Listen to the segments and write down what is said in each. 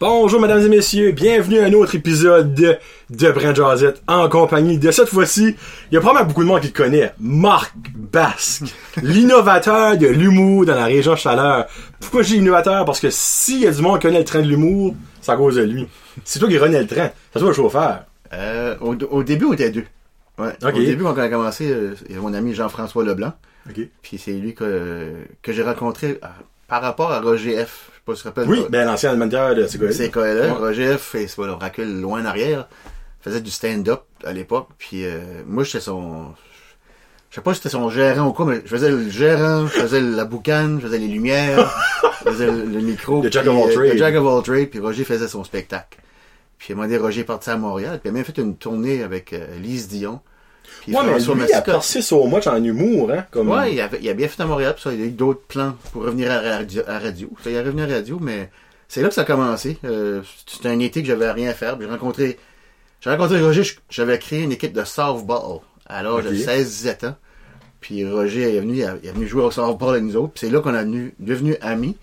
Bonjour mesdames et messieurs, bienvenue à un autre épisode de, de Brand Jazette en compagnie de cette fois-ci, il y a probablement beaucoup de monde qui le connaît, Marc Basque, l'innovateur de l'humour dans la région Chaleur. Pourquoi je dis innovateur? Parce que s'il y a du monde qui connaît le train de l'humour, c'est à cause de lui. C'est toi qui renais le train, c'est toi le chauffeur. Euh, au, au début, on était deux. Ouais. Au début, quand on a commencé, euh, il y avait mon ami Jean-François Leblanc. Ok. Puis c'est lui que, que j'ai rencontré par rapport à Roger F. Je sais pas si tu te rappelles. Oui, ben l'ancien animateur de c'est quoi? C'est quoi là? Ouais. Roger F. Et c'est pas le recul loin en arrière. faisait du stand-up à l'époque. Puis euh, moi, j'étais son. Je sais pas si c'était son gérant ou quoi, mais je faisais le gérant, je faisais la boucane, je faisais les lumières, je faisais le, le micro. Le jack puis, of all euh, trades. Le jack of all trades, puis Roger faisait son spectacle. Puis à un moment donné, Roger est parti à Montréal, puis il a même fait une tournée avec euh, Lise Dion. Puis Ouais, mais lui, il a percé so much en humour, hein, comme... Ouais, il, avait, il a bien fait à Montréal, puis ça, il a eu d'autres plans pour revenir à radio. À radio. Ça, il est revenu à radio, mais c'est là que ça a commencé. Euh, C'était un été que j'avais à rien faire. J'ai rencontré, j'ai rencontré Roger, j'avais créé une équipe de softball à l'âge de 16-17 ans. Puis Roger est venu, il est venu jouer au softball avec nous autres. Puis c'est là qu'on est devenu, devenu amis.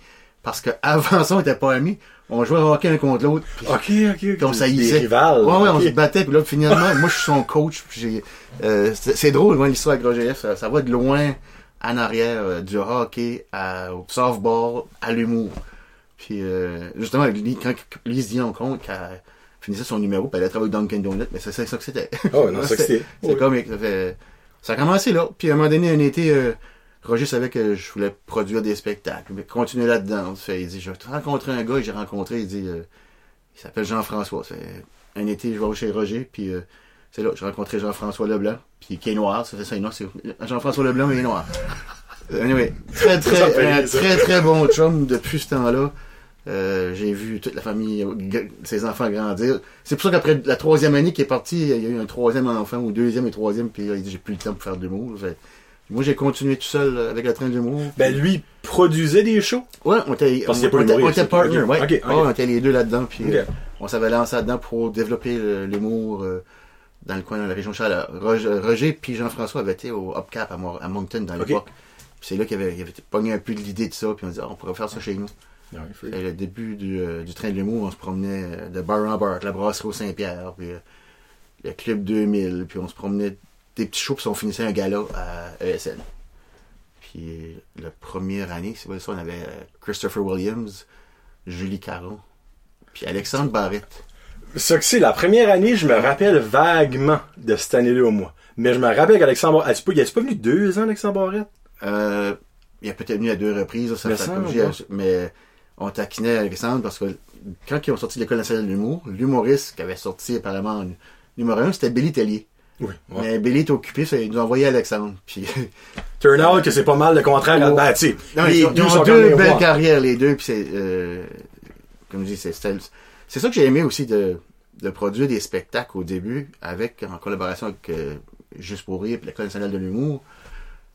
Parce que avant ça, on était pas amis. On jouait au hockey un contre l'autre. Ok, ok, ok. comme ça y Des est. rivales. Ouais, ouais, on se battait, puis là, finalement, moi, je suis son coach, puis j'ai, euh, c'est c'est drôle, moi, l'histoire avec Roger F, ça, ça va de loin en arrière, euh, du hockey à, au softball, à l'humour. Puis, euh, justement, quand Lise Dion compte qu'elle finissait son numéro, puis elle allait travailler au Dunkin' Donut, mais c'est c'est ça que c'était. Oh, non, c'est ça que c'était. C'est comique, ça fait, ça a commencé là, puis à un moment donné, un été, euh, Roger savait que je voulais produire des spectacles, mais continuer là-dedans. Il dit, je rencontrer un gars que j'ai rencontré, il dit, euh, il s'appelle Jean-François. Un été, je vais chez Roger, puis euh, c'est là, j'ai rencontré Jean-François Leblanc, puis qui est noir, ça fait ça, c'est Jean-François Leblanc, mais il est noir. Anyway, très, très, un très, très bon chum depuis ce temps-là. Euh, j'ai vu toute la famille, euh, ses enfants grandir. C'est pour ça qu'après la troisième année qui est parti, il y a eu un troisième enfant, ou deuxième et troisième, puis il dit j'ai plus le temps pour faire de l'humour. Moi, j'ai continué tout seul euh, avec le train de l'humour. Ben, lui, produisait des shows. Ouais, on était, Parce on, on était, humoriste, on était partner, ok. ouais. On était les deux là-dedans, puis euh, on s'avait lancé là-dedans pour développer l'humour euh, dans le coin, dans la région Chaleur. Roger, Roger puis Jean-François avaient été au Upcap à, à Moncton dans l'époque. Puis c'est là qu'il avait, il avait pogné un peu de l'idée de ça, puis on dit, Ah, on pourrait faire ça chez nous. Faut- Et le début du, euh, du train de l'humour, on se promenait de bar en bar, la brasserie au Saint-Pierre, puis le Club 2000, puis on se promenait des petits shows, puis on finissait un gala à ESN. Puis euh, la première année, c'est vrai ça, on avait euh, Christopher Williams, Julie Caron, puis Alexandre Barrette. Ça que c'est, la première année, je me rappelle vaguement de cette année-là au mois. Mais je me rappelle qu'Alexandre Barrette, il est pas venu deux ans, Alexandre Barrette? Euh, il a peut-être venu à deux reprises, ça comme j'ai- mais on taquinait Alexandre parce que quand ils ont sorti de l'École nationale de l'humour, l'humoriste qui avait sorti apparemment en numéro un, c'était Billy Tellier. Oui. Mais Billy est occupé, il nous a envoyé Alexandre. Puis, Turn out que c'est pas mal le contraire. Ouais. Ben, non, les ils ont, deux ils ont belles carrières, les deux. Puis c'est, euh, comme je dis, c'est, c'est ça que j'ai aimé aussi de, de produire des spectacles au début, avec en collaboration avec euh, Juste pour rire, puis l'École nationale de l'humour.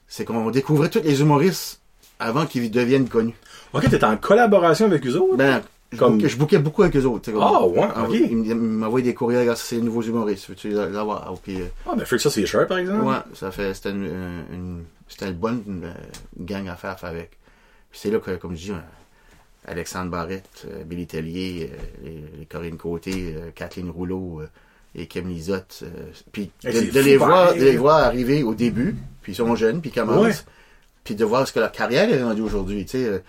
C'est qu'on découvrait tous les humoristes avant qu'ils deviennent connus. Ok, t'es en collaboration avec eux autres? Ben, Comme- je bouquais beaucoup avec eux autres. tu sais, comme- Ah, ouais, Ah, ok. Ils m'envoyaient des courriels, ça, c'est les nouveaux humoristes. Veux-tu les avoir? Puis, euh, Ah, ben, fait que ça, c'est cher, par exemple. ouais, ça fait, c'était une, une, une- c'était une bonne euh, gang à faire avec. Puis c'est là que, comme je dis, euh, Alexandre Barrette, euh, Billy Tellier, euh, les, les Corinne Côté, euh, Kathleen Rouleau euh, et Kim Lizotte. euh, puis de, les voir, de les voir arriver au début, puis ils sont jeunes, puis ils commencent. Ouais. Puis de voir ce que leur carrière est rendue aujourd'hui. Tu sais,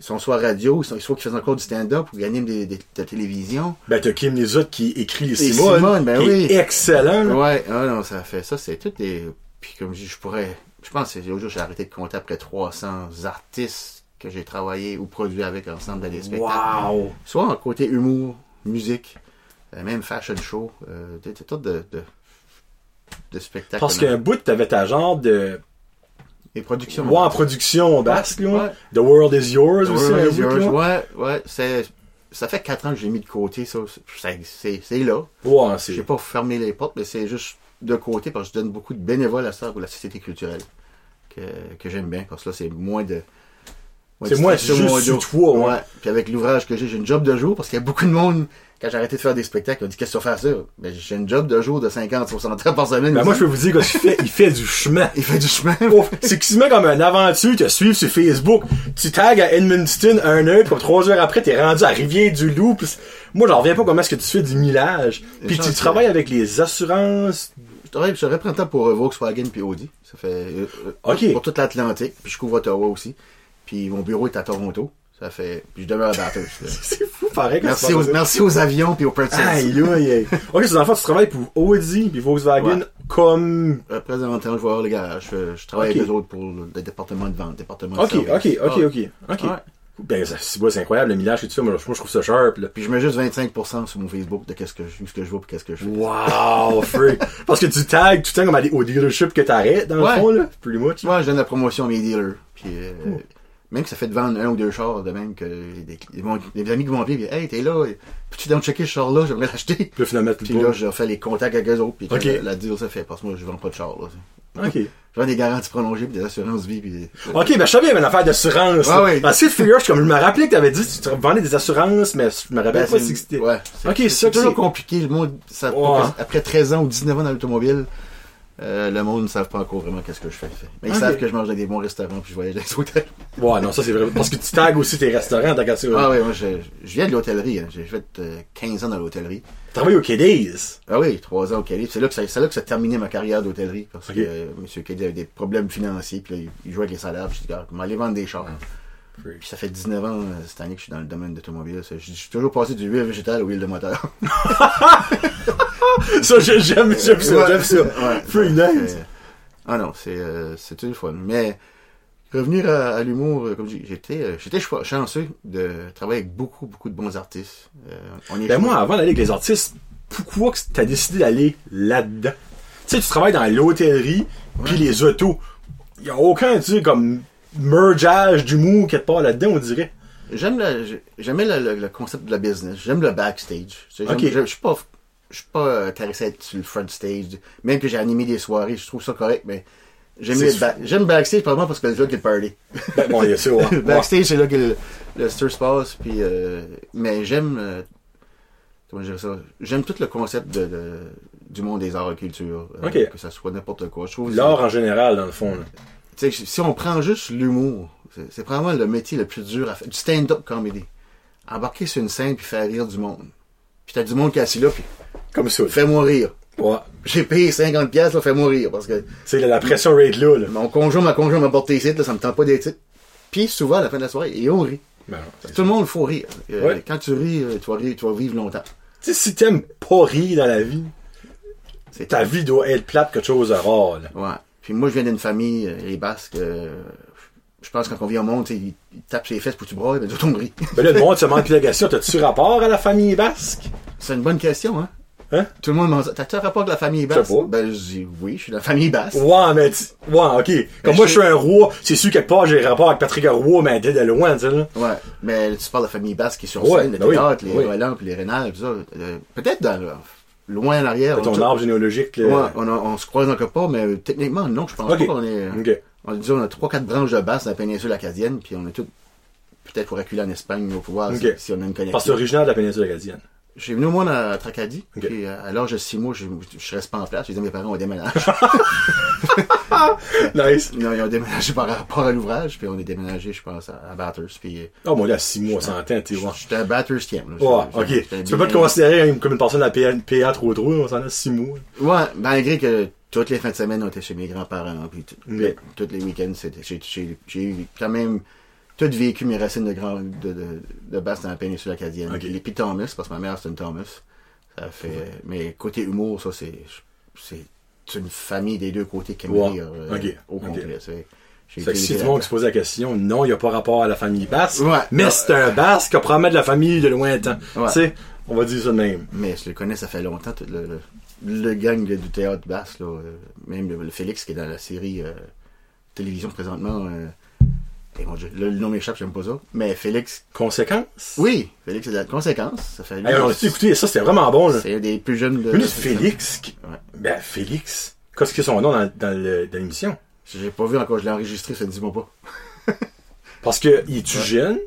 ils sont soit radio, ils sont- soit qu'ils font encore du stand-up ou qu'ils animent des, des, de la télévision. Ben, t'as Kim Lizotte qui écrit les Simone. Simone, ben qui oui. est excellent. là. Ouais, ah non, ça fait ça, c'est tout des. Puis comme je dis, je pourrais. Je pense que l'autre jour, j'ai arrêté de compter après 300 artistes que j'ai travaillé ou produit avec ensemble dans des spectacles. Wow! Soit en côté humour, musique, euh, même fashion show, euh, tas de, de, de spectacles. Parce qu'un bout, t'avais ta genre de. Les productions. Ouais, en production basque, là. The World is Yours aussi. Ouais, un bout, là. ouais, ouais, c'est. Ça fait 4 ans que j'ai mis de côté, ça. C'est- C'est c'est là. Ouais, Je n'ai c'est. pas fermé les portes, mais c'est juste de côté parce que je donne beaucoup de bénévoles à ça pour la société culturelle que, que j'aime bien parce que là, c'est moins de. C'est moi, mon sur dos. toi, ouais. Puis avec l'ouvrage que j'ai, j'ai une job de jour, parce qu'il y a beaucoup de monde, quand j'ai arrêté de faire des spectacles, ils ont dit, qu'est-ce que tu vas faire ça? Ben, j'ai une job de jour de 50, 60 heures par semaine. Ben moi, je peux vous dire qu'il fait, il fait du chemin. Il fait du chemin. Oh, c'est qu'il se met comme une aventure, te suivre sur Facebook. Tu tags à Edmundston un heure, puis trois heures après, t'es rendu à Rivière-du-Loup. Moi, j'en reviens pas comment est-ce que tu fais du millage. Puis tu travailles avec les assurances. Je travaille, je reprends le temps pour euh, Volkswagen puis Audi. Ça fait, euh, euh, Ok. pour toute l'Atlantique. Puis je couvre Ottawa aussi. Puis mon bureau est à Toronto. Ça fait, puis je demeure à Bathurst. C'est fou, pareil. Merci tu aux, merci aux avions puis aux Pretzels. Aïe, aïe, aïe. Ok, c'est dans le fond, tu travailles pour Audi puis Volkswagen Ouais. comme... Euh, présentement, je avoir le garage. Je, je travaille avec eux autres pour le, département de vente, département de Ok, service. ok, ok, Ah. ok, ok. Ouais. Ben, c'est incroyable, le millage et tout ça. Moi, je trouve ça sharp, là. Puis je mets juste 25% sur mon Facebook de qu'est-ce que je, ce que je vois puis qu'est-ce que je fais. Wow, freak. Parce que tu tags tout le temps comme à des- au dealership que t'arrêtes, dans Ouais. le fond, là. Pretty much. Moi, je donne la promotion à mes dealers. Puis, euh, même que ça fait de vendre un ou deux chars de même que des, des, mon- des amis qui m'ont appelé, puis, hey, t'es là, peux-tu donc checker ce char-là, j'aimerais l'acheter. Puis là, finalement, tu Puis là, je fais les contacts avec eux autres, puis que Ok. la, deal se fait, parce que moi, je vends pas de char, là. Ok. Je vends des garanties prolongées, puis des assurances vie, puis Ok, ben, je savais, il y avait une affaire d'assurance. Là. ouais. Parce que comme je me rappelais que t'avais dit que tu vendais des assurances, mais je me rappelle Ben, pas si c'était. Ouais. Ok, c'est ça c'est toujours compliqué. Le monde, ça, Ouais. après 13 ans ou 19 ans dans l'automobile, euh, le monde ne savent pas encore vraiment qu'est-ce que je fais. Mais ils savent que je mange dans des bons restaurants puis je voyage dans les hôtels. Ouais, non, ça c'est vrai. Parce que tu tags aussi tes restaurants, t'as ça. Ah oui, moi, je, je viens de l'hôtellerie. hein. J'ai fait euh, 15 ans dans l'hôtellerie. Tu travailles au Kiddies. Ah oui, 3 ans au Cali. C'est là que ça, c'est là que ça a terminé ma carrière d'hôtellerie. Parce que euh, M. Cali avait des problèmes financiers. Puis là, il- jouait avec les salaires. Puis je dis, aller vendre des chars. Puis ça fait 19 ans euh, cette année que je suis dans le domaine d'automobile. Je suis toujours passé du huile végétale au huile de moteur. Ça, j'ai- j'aime, j'aime ça, j'aime ça. Nice. Euh, Ah non, c'est euh, c'est le fun. Mais revenir à, à l'humour, euh, comme je dis, j'étais euh, j'étais ch- chanceux de travailler avec beaucoup, beaucoup de bons artistes. Euh, on est Ben moi, avant d'aller avec les artistes, pourquoi que t'as décidé d'aller là-dedans? Tu sais, tu travailles dans l'hôtellerie, puis les autos. Y a aucun, tu sais, comme mergeage d'humour quelque part là-dedans, on dirait. J'aime j'ai- j'aimais le, le- le concept de la business. J'aime le backstage. Tu sais, j'aime- Ok. j'aime- Je suis pas je suis pas euh, caressé à être sur le front stage. Même que j'ai animé des soirées, je trouve ça correct, mais j'aime le ba- j'aime backstage probablement parce que c'est là que le party. Ben, bon, il y a ça, ouais. Le backstage, c'est là que le, le stir se passe. Puis, euh, mais j'aime. euh, comment je dirais ça? J'aime tout le concept de, de- du monde des arts et culture. euh, Ok. Que ça soit n'importe quoi. Je trouve. L'art en général, dans le fond, là. Si on prend juste l'humour, c'est probablement le métier le plus dur à faire. Du stand-up comedy. Embarquer sur une scène puis faire rire du monde. Puis t'as du monde qui est assis là, puis Comme ça. fais-moi rire. Ouais. J'ai payé 50$, piastres, là, fais-moi rire. Parce que C'est la, la pression rate là, là. mon conjoint, ma conjoint m'a porté ici, là, ça me tente pas d'être. Puis souvent, à la fin de la soirée, et on rit. Ben, tout le monde, il faut rire. Euh, Ouais. Quand tu ris, euh, tu vas rire, tu vas vivre longtemps. Tu sais, si t'aimes pas rire dans la vie, ta vie doit être plate quelque chose de rare, là. Ouais. Puis moi, je viens d'une famille, euh, les Basques, euh, je pense que quand on vient au monde, ils, tapent sur les fesses pour que tu brailles, mais d'autres on rit. Ben là, le monde se plus la question. T'as-tu rapport à la famille basque? C'est une bonne question, hein? Hein? Tout le monde m'en dit, t'as-tu un rapport avec la famille Basque? Ben, je dis, oui, je suis de la famille Basque. Ouais, mais tu- ouais, ok. Comme Ben, moi, je suis un roi. C'est sûr, quelque part, j'ai rapport avec Patrick Roy, mais de loin, tu sais, là. Ouais. Mais tu parles de la famille Basque qui est sur Ouais, scène, le ben oui. les Oui. Roland, puis les Rénal, tout ça. Euh, Peut-être dans loin en arrière. on- Ton arbre généalogique, là. Ouais, on, a- on se croise encore pas, mais euh, techniquement, non, je pense pas qu'on est. euh, Ok. On dit, on a trois, quatre branches de basse dans la péninsule acadienne, puis on est tous peut-être pour reculer en Espagne au pouvoir si, on a une Parce que c'est connexion. originaire de la péninsule acadienne. Je suis venu au monde à Tracadie, puis euh, à l'âge de six mois, je, je reste pas en place. J'ai dit à mes parents, on déménage. Nice. ont, ils ont déménagé par rapport à l'ouvrage, puis on est déménagé, je pense, à, à Bathurst. Puis euh, Oh, moi, là, 6 mois, 100 ans, t'es ouais. j'étais à Bathurstien. là. Ouais, ok. Tu peux pas te considérer comme une personne de la PA, PA trop trop, on s'en a 6 mois. Ouais, malgré que toutes les fins de semaine, on était chez mes grands-parents, puis Ok. tous les week-ends, c'était, j'ai, eu quand même tout vécu mes racines de grand, de, de, de basse dans la péninsule acadienne. Ok. Les Thomas, parce que ma mère c'est une Thomas. Ça fait, mais côté humour, ça c'est une famille des deux côtés qui rire euh, au complet. Fait que si tout le monde se pose la question, non, il n'y a pas rapport à la famille basque. Ouais. Mais c'est un basque qui a probablement de la famille de lointain. Ouais. Tu sais, on va dire ça de même. Mais je le connais, ça fait longtemps, tout le, le, le gang du théâtre basse, là, euh, même le, le Félix qui est dans la série euh, télévision présentement. Et mon Dieu, le, le nom m'échappe, j'aime pas ça. Mais Félix, Conséquence? oui, Félix c'est de la conséquence. Ça fait Hey, on a écouté ça, c'était vraiment bon. C'est un des plus jeunes de. Félix, qui- Ouais. ben, Félix, qu'est-ce que son nom dans, dans l'émission? J'ai pas vu encore, je l'ai enregistré, ça ne dis-moi pas. Parce que, il est-tu Ouais. jeune?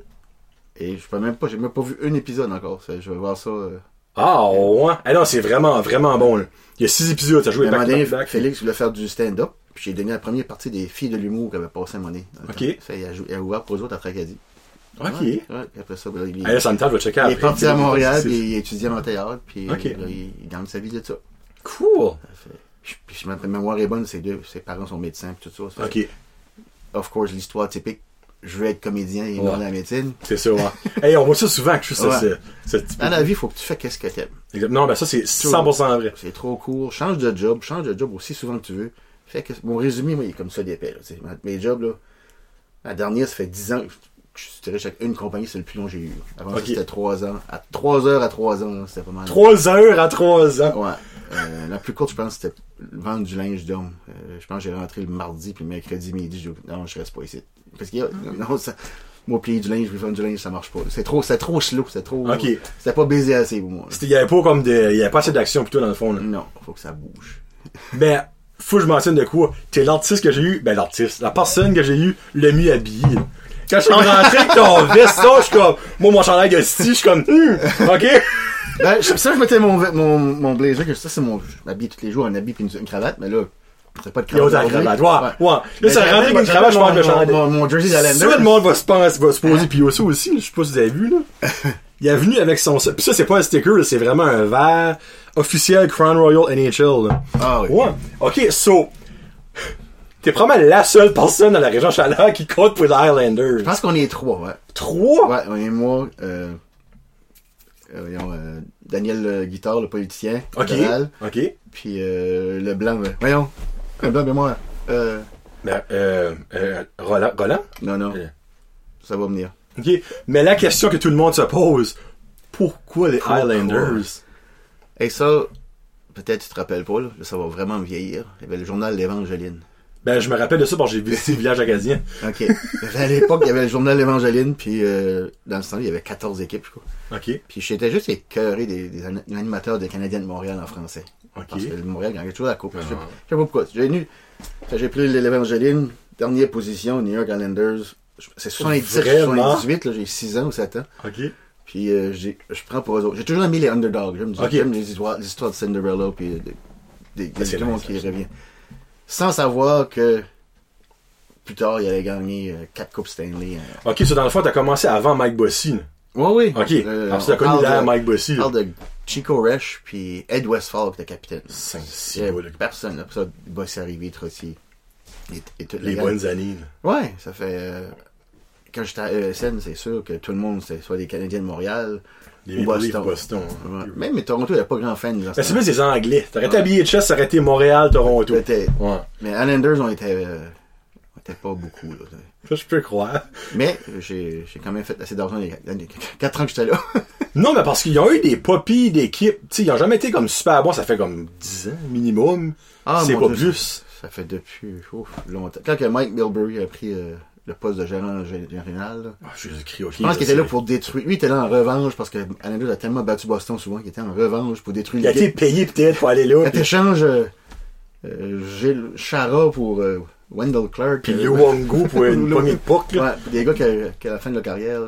Et je peux même pas, j'ai même pas vu un épisode encore. Ça, Je vais voir ça. euh. Ah, ouais. Ah non, c'est vraiment, vraiment bon, là. Il y a six épisodes, t'as joué back to back. Félix voulait faire du stand-up. Puis j'ai donné la première partie des filles de l'humour qui avaient passé à mon nez. Ok. Ça, il, a jou- il a ouvert pour eux autres à Tracadie. Ok. Ouais, ouais. Après ça, ben, il, Ah, là, ça me tente, je vais checker il est parti à Montréal, puis il étudiait en théâtre, puis Ok. là, il, il gagne sa vie de ça. Cool. Fait- Puis, si ma mémoire est bonne, ses, deux, ses parents sont médecins, puis tout ça. Ça fait- Ok. Of course, l'histoire typique, je veux être comédien et Ouais. non la médecine. C'est ça, ouais. hey, on voit ça souvent que je suis ça, Ouais. ce, ce type. Dans la vie, il faut que tu fais qu'est-ce que t'aimes. Non, ben ça, c'est 100% vrai. C'est trop court. Change de job. Change de job aussi souvent que tu veux. Fait que mon résumé, moi, il est comme ça d'épais. là, tu sais. Mes jobs, là. La dernière, ça fait 10 ans que je suis dirigé avec une compagnie, c'est le plus long que j'ai eu. Avant ça, c'était 3 ans. À 3 heures à 3 ans, là, c'était pas mal. 3 heures à 3 ans. Ouais. Euh, la plus courte, je pense, c'était vendre du linge d'homme. Euh, je pense que j'ai rentré le mardi, puis le mercredi midi, je dis, non, je reste pas ici. Parce qu'il y a, non, ça, moi, plier du linge, puis vendre du linge, ça marche pas. C'est trop, c'est trop slow, c'est trop, Ok. c'était pas baisé assez pour moi. C'était- Il y avait pas comme de, il y avait pas assez d'action plutôt dans le fond, là. Non, faut que ça bouge. Ben, faut que je mentionne de quoi. T'es l'artiste que j'ai eu, ben l'artiste, la personne que j'ai eu le mieux habillé. Quand je suis rentré avec ton veston, je suis comme, moi mon chandail de style, je suis comme, hum, ok? Ben, ça, je mettais mon, mon, mon blazer, que ça, c'est mon, je m'habille tous les jours, un habit puis une, une cravate, mais là, c'est pas de cravate. cravate. Ouais, ouais. Là, ça rentre avec une cravate, je que le chandail. Mon, mon jersey d'Alander. Ça, le monde va se, penser, va se poser, puis a ça aussi, là, je sais pas si vous avez vu, là. Il est venu avec son, pis ça, c'est pas un sticker, c'est vraiment un verre officiel Crown Royal NHL, là. Ah oui. Ouais. Ok, so, t'es probablement la seule personne dans la région Chaleur qui compte pour les Highlanders. Je pense qu'on est trois, ouais. Trois? Ouais, on est moi, euh, euh, voyons, euh, Daniel Guitard, le politicien, Ok. libéral, Ok. puis euh, le blanc, voyons, le blanc, mais moi, euh, Ben, euh, euh, Roland, Roland? non, non, ça va venir. Ok. Mais la question que tout le monde se pose, pourquoi les? Highlanders? Et ça, peut-être tu te rappelles pas, là, ça va vraiment me vieillir. Il y avait le journal L'Évangeline. Ben, je me rappelle de ça parce que j'ai visité le village acadien. OK. à l'époque, il y avait le journal L'Évangeline, puis euh, dans ce temps-là, il y avait 14 équipes, je crois. Ok. Puis j'étais juste écœuré des, des an- animateurs des Canadiens de Montréal en français. Ok. Parce que le Montréal gagnait toujours la coupe. Ah. je sais pas pourquoi. J'ai venu, j'ai pris l'Évangeline, dernière position, New York Islanders. C'est 77, Vraiment? 78, là, j'ai 6 ans ou 7 ans. Ok. Puis euh, je prends pour eux autres. J'ai toujours aimé les underdogs. J'aime Ok. j'aime les, histoires, les histoires de Cinderella, puis euh, des, Ah, c'est du monde qui ça. revient. Sans savoir que plus tard, il allait gagner 4 Coupes Stanley. euh. Ok, so dans le fond, t'as commencé avant Mike Bossy. Oui, oui. Ok. Euh, Alors, t'as on connu là de- Mike Bossy. On parle de Chico Resch puis Ed Westphal qui était capitaine. Cinq, six Il y mois, avait là. personne. Après ça, Bossy arrivé, Trottier. Et, et Les gars. bonnes années. là. Ouais, ça fait... euh, quand j'étais à ESN, c'est sûr que tout le monde, c'était soit des Canadiens de Montréal. Les Boston. Boston. Ouais. hein. Même mais Toronto, il n'y avait pas grand fan. ce Ben, c'est plus des Anglais. T'aurais été Ouais. habillé de chess, ça aurait été Montréal, Toronto. Ouais. Mais Islanders, on était, euh, on était pas beaucoup. Là. Ça, je peux croire. Mais j'ai j'ai quand même fait assez d'argent les 4 ans que j'étais là. Non, mais parce qu'ils ont eu des poppies d'équipe. Ils ont jamais été comme super bons. Ça fait comme 10 ans minimum. Ah, c'est pas Dieu, plus. Ça fait depuis ouf, longtemps. Quand que Mike Milbury a pris euh, le poste de gérant gé- général, Ah, je écrit, je pense qu'il était là pour détruire. Lui, il était là en revanche parce que a tellement battu Boston souvent qu'il était en revanche pour détruire Il a été payé peut-être pour aller là. Quand t'échanges euh, euh, Gilles Chara pour euh, Wendell Clark. puis euh, Luongo pour une puck, là. Ouais, des gars qui, à- la fin de leur carrière,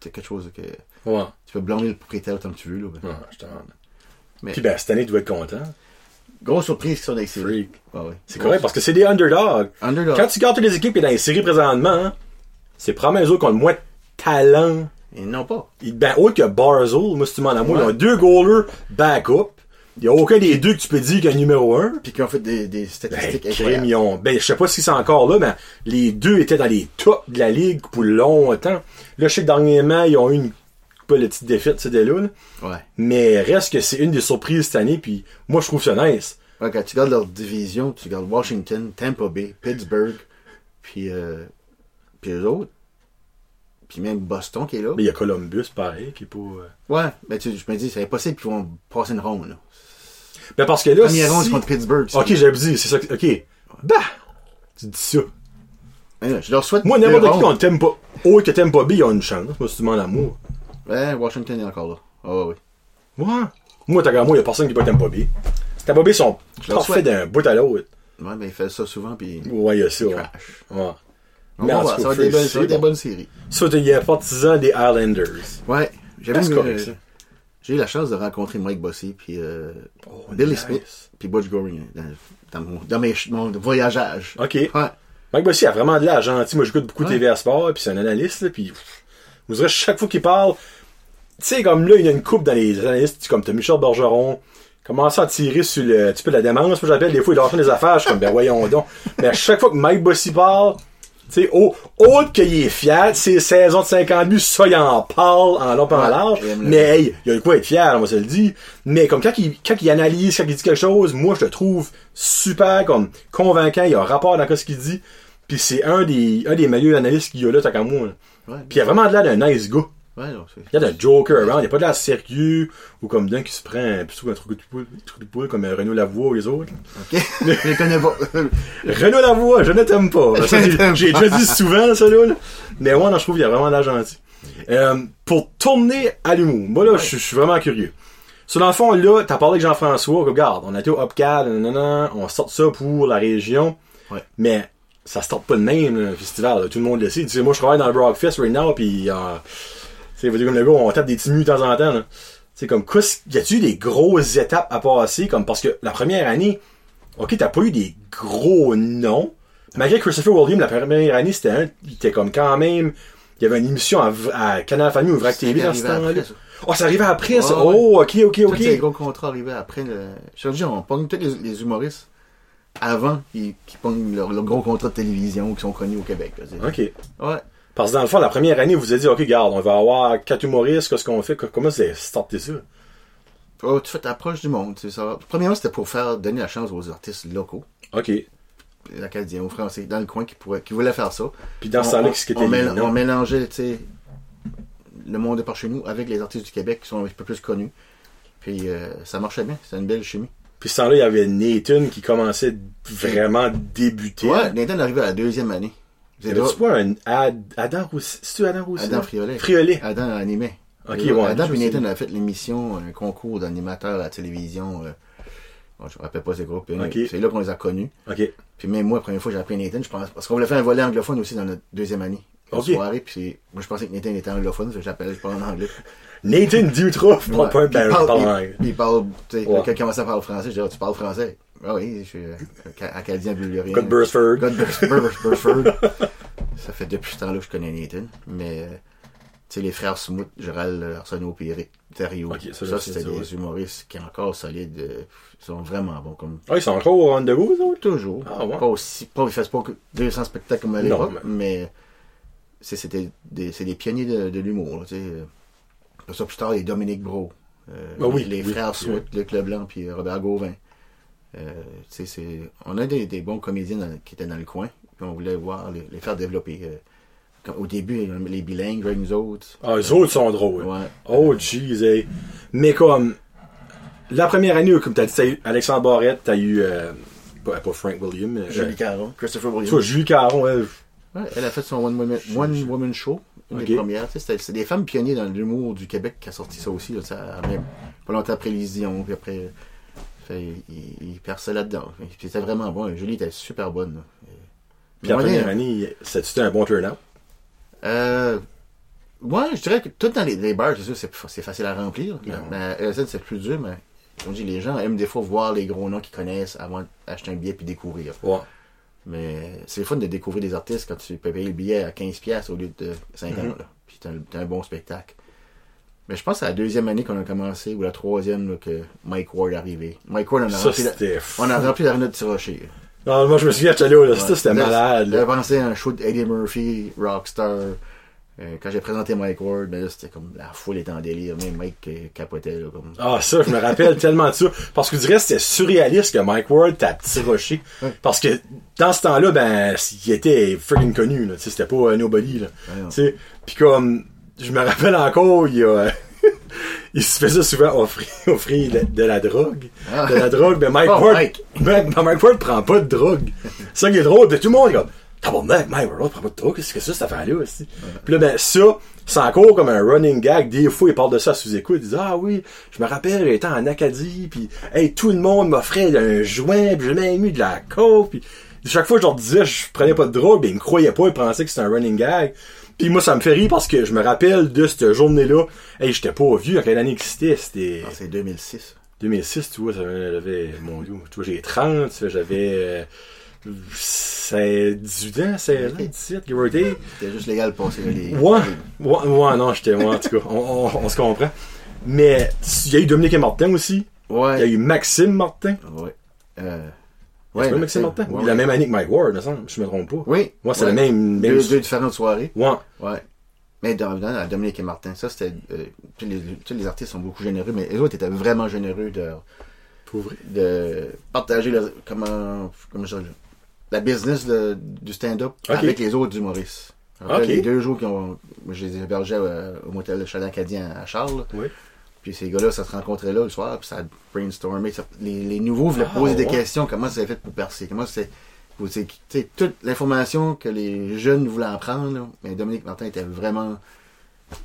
c'est quelque chose que Ouais. tu peux blâmer le propriétaire autant que tu veux. Là. Ouais, je te rends. Mais- Puis ben, cette année, tu dois être content. Grosse surprise qu'ils sont dans les séries. Ouais, ouais. C'est correct parce que c'est des underdogs. Underdog. Quand tu gardes toutes les équipes qui sont dans les séries présentement, hein, c'est probablement eux autres qui ont le moins de talent. Ils n'ont pas. Ils- Ben, autre que Barzell, moi, si tu m'en as moi, ils ont deux goalers backup. Il n'y a aucun des deux que tu peux dire qu'il est numéro un. Puis qui ont fait des, des Ben, statistiques crime, incroyables. ils ont- ben, je sais pas si c'est encore là, mais les deux étaient dans les tops de la ligue pour longtemps. Là, je sais que dernièrement, ils ont eu une, pas la petite défaite, c'était là. Ouais. Mais reste que c'est une des surprises cette année, puis moi, je trouve ça nice. Ouais, quand tu regardes leur division, tu regardes Washington, Tampa Bay, Pittsburgh, puis, euh, puis eux autres. Puis même Boston qui est là. Mais il y a Columbus, pareil, qui est pas... euh, Ouais, mais tu, je me dis, c'est impossible qu'ils vont passer une ronde. Là. Ben, parce que là, Première ronde si... contre Pittsburgh. Ok, j'avais dit, c'est ça que... Ok. Bah! Tu dis ça. Mais là, je leur souhaite Moi, n'importe qui qu'on t'aime pas... Autre que t'aimes pas B, ils ont une chance. Moi, si tu demandes l'amour. Washington est encore là. Ah ouais, ouais. Ouais. Moi, t'as moi, il y a personne qui pas t'aime pas B. T'aimes pas B, ils sont parfaits d'un bout à l'autre. Ouais, mais il fait ça souvent, puis Ouais, il y a ça, ouais. Ouais. Mais en ça va être des bonnes- c'est ça va être des bon. bonnes séries. Ça, il y a partisan des Highlanders. Ouais. J'avais correct, euh, ça. J'ai eu la chance de rencontrer Mike Bossy puis euh, Oh, Billy nice. Smith puis Butch Goring dans, dans mon, dans mes, mon voyageage. OK. Ouais. Mike Bossy a vraiment de l'air gentil. Moi, j'écoute beaucoup de Ouais. TVA Sport, puis c'est un analyste, là, puis vous direz, chaque fois qu'il parle, sais, comme là, il y a une coupe dans les analystes, comme t'as Michel Bergeron, commence à tirer sur le, tu peux la démence, j'appelle, des fois, il lâche des affaires, je suis comme, ben voyons donc. Mais à chaque fois que Mike Bossy parle, tu sais, au, autre qu'il est fier, ses saisons de 50 buts, ça, il en parle en long et en large. Mais hey, il y a de quoi être fier, on va se le dire. Mais comme quand il, quand il analyse, quand il dit quelque chose, moi, je le trouve super, comme, convaincant, il y a un rapport dans ce qu'il dit. Puis c'est un des, un des meilleurs analystes qu'il y a là, tant qu'à moi. Puis il a vraiment de l'air d'un nice gars. Ouais, non, c'est. Il y a d'un joker around, il n'y a pas de l'air sérieux, ou comme d'un qui se prend un un truc de poule, truc de poule comme Renaud Lavoie ou les autres. Ok. Je les connais pas. Renaud Lavoie, je ne t'aime pas. Ça, J'ai déjà dit souvent, ça, là. là. Mais ouais, non, je trouve qu'il y a vraiment de l'air gentil. Euh, pour tourner à l'humour, moi, là, je je suis vraiment curieux. Sur dans le fond, là, t'as parlé avec Jean-François, regarde, on a été au nanana, on sort ça pour la région. Ouais. Mais, ça se pas de même, le festival, là. tout le monde le sait. Tu sais, moi, je travaille dans le Brockfest right now, pis, euh, dire comme le gars, on tape des petits de temps en temps, là. C'est comme, qu'est-ce- y a-tu eu des grosses étapes à passer, comme, parce que la première année, ok, t'as pas eu des gros noms, malgré Christopher William, la première année, c'était un, il était comme quand même, il y avait une émission à, Canal Famille ou Vrac TV C'est dans ce temps-là. Oh, ça arrivait après, ça. Oh, ok, ok, Tous les ok. gros contrats arrivaient après le. Je te dis, on pogne tous les, humoristes avant qu'ils pognent leur, gros contrat de télévision qui sont connus au Québec. Ok. Ouais. Parce que dans le fond, la première année, vous vous avez dit, ok, regarde, on va avoir quatre humoristes, qu'est-ce qu'on fait, Co- comment c'est starté ça? Oh, tu fais ta approche du monde, tu sais ça. Premièrement, c'était pour faire donner la chance aux artistes locaux, Ok. les Acadiens, aux Français, dans le coin qui pourraient, qui voulaient faire ça. Puis dans ce On- temps-là, on- qu'est-ce qui on, était mél- noms? on mélangeait, tu sais, le monde de par chez nous avec les artistes du Québec qui sont un peu plus connus. Puis euh, ça marchait bien, c'était une belle chimie. Puis ce temps-là, il y avait Nathan qui commençait vraiment à débuter. Ouais, Nathan arrivait à la deuxième année. Pas un Ad- Adam Roussel? C'est-tu Adam Roussel? Adam Friolet. Friolet. Adam animait. Ok, ouais, Adam je et. Nathan avaient fait l'émission, un concours d'animateurs à la télévision. euh, bon, je me rappelle pas ces groupes. mais Ok. C'est là qu'on les a connus. Ok. Puis même moi, la première fois, j'ai appelé Nathan, je pense, parce qu'on voulait faire un volet anglophone aussi dans notre deuxième année. Une soirée, puis moi je pensais que Nathan était anglophone, ça j'appelais, je parle en anglais. Nathan Dutroff, Ouais. pas un il parle- il- il parle, tu sais, Ouais. quand il commençait à parler français, je dis, Ah, tu parles français? Ah oui, je suis euh, Ca- acadien bulgarien. God Burs- Burs- Burford. Ça fait depuis ce temps-là que je connais Nathan. Mais, euh, tu sais, les frères Smoot, Gérald Arsenault et Eric Thériault. Ça, c'était des ouais. humoristes qui sont encore solides. euh, Ils sont vraiment bons comme Ah, ils sont encore au rendez-vous, eux autres? toujours. Ah, ouais. Pas aussi, pas, ils fassent pas que 200 spectacles comme à Non, l'époque, mais c'est c'était des, c'est des pionniers de, de l'humour, tu sais. Pour ça, plus tard, il y a Dominique Bro. euh, Ah oui, les oui, frères oui. Smoot, Luc Leblanc puis Robert Gauvin. Euh, c'est, on a des, des bons comédiens dans- qui étaient dans le coin, puis on voulait voir les, les faire développer. euh, au début, les bilingues, nous autres. Ah, les autres sont drôles. Ouais. Oh, jeez, hey. Mais comme, la première année, comme t'as dit, t'as eu Alexandre Barrette, t'as eu, euh, pas, pas Frank William, mais, Julie euh, Caron, Christopher Williams. toi, Julie Caron, elle, Ouais, elle a fait son One Woman, One Woman Show, une des premières. C'est des femmes pionniers dans l'humour du Québec qui a sorti ça aussi. Là, ça, même, pas longtemps après les Dion, puis après. Fait, il, il perçait là-dedans. C'était vraiment bon. Julie était super bonne. puis Mais première année, c'était un bon turn-out? Euh, ouais, je dirais que tout dans les, les bars, c'est sûr, c'est, facile à remplir. Ouais. Mais à LSD, c'est plus dur, mais on dit, les gens aiment des fois voir les gros noms qu'ils connaissent avant d'acheter un billet puis découvrir. Ouais. Mais c'est le fun de découvrir des artistes quand tu peux payer le billet à 15$ piastres au lieu de 50$. Mhm. là. Puis t'as un, t'as un bon spectacle. Mais je pense que c'est la deuxième année qu'on a commencé, ou la troisième, là, que Mike Ward est arrivé. Mike Ward, on a Ça, rempli, la- on a rempli l'arena de Tirocher. Non, moi, je me souviens, j'étais là, là, ça, Ouais. c'était malade, J'avais pensé à un show d'Eddie Murphy, Rockstar. Euh, quand j'ai présenté Mike Ward, ben là, c'était comme la foule était en délire. Même Mike euh, capotait, là, comme. Ah, ça, je me rappelle tellement de ça. Parce que dirais que c'était surréaliste que Mike Ward t'a petit rocher. Ouais. Parce que dans ce temps-là, ben, il était freaking connu, là. Tu sais, c'était pas euh, nobody, là. Ouais, non. Tu sais, pis comme, je me rappelle encore, il y a, il se faisait souvent offrir, offrir de, de la drogue. Ah. De la drogue, mais Mike Oh, Ward, Mike. Mike Ward prend pas de drogue. C'est ça qui est drôle, pis tout le monde est comme, tabarnak, Mike Ward prend pas de drogue, qu'est-ce que c'est cette affaire-là, aussi? Pis là, ben, ça, c'est encore comme un running gag. Des fois, il parle de ça sous écoute. Il dit, ah oui, je me rappelle, j'étais en Acadie, puis hey, tout le monde m'offrait un joint, puis j'ai même eu de la coke, puis chaque fois je leur disais je prenais pas de drogue, ben ils me croyaient pas, ils pensaient que c'était un running gag. Puis moi, ça me fait rire parce que je me rappelle de cette journée-là. Hey, j'étais pas vieux, à quelle année que c'était? C'était Ah, c'est 2006. 2006, tu vois, ça- j'avais, mon dieu, tu vois, j'ai 30, tu vois, j'avais, euh, c'est 18 ans, 16 ans, 17, give or take. C'était juste légal de passer les. Ouais, ouais, ouais, non, j'étais, ouais, en tout cas, on, on, on se comprend. Mais, il y a eu Dominique et Martin aussi. Ouais. Il y a eu Maxime Martin. Ouais. Euh, c'est pas Maxime Martin. ouais, la ouais. même année que Mike Ward, me semble, je me trompe pas. Oui. Ouais, c'est ouais. la même, même... Deux, deux différentes soirées. Ouais. Ouais. Mais dans, Dominique et Martin, ça c'était. euh, tous, les, tous les artistes sont beaucoup généreux, mais les autres étaient vraiment généreux de, de partager leur- comment, comment je dirais, la business de- du stand-up avec les autres humoristes. Après, Ok. Les deux jours moi, Je les hébergeais euh, au motel Chalet Acadien à Charles. Oui. Puis ces gars-là, ça se rencontrait là le soir, puis ça brainstormait. ça- les, les nouveaux voulaient Ah, poser des questions. Comment ça s'est fait pour percer? Comment c'est. toute l'information que les jeunes voulaient en prendre, là, mais Dominique Martin était vraiment.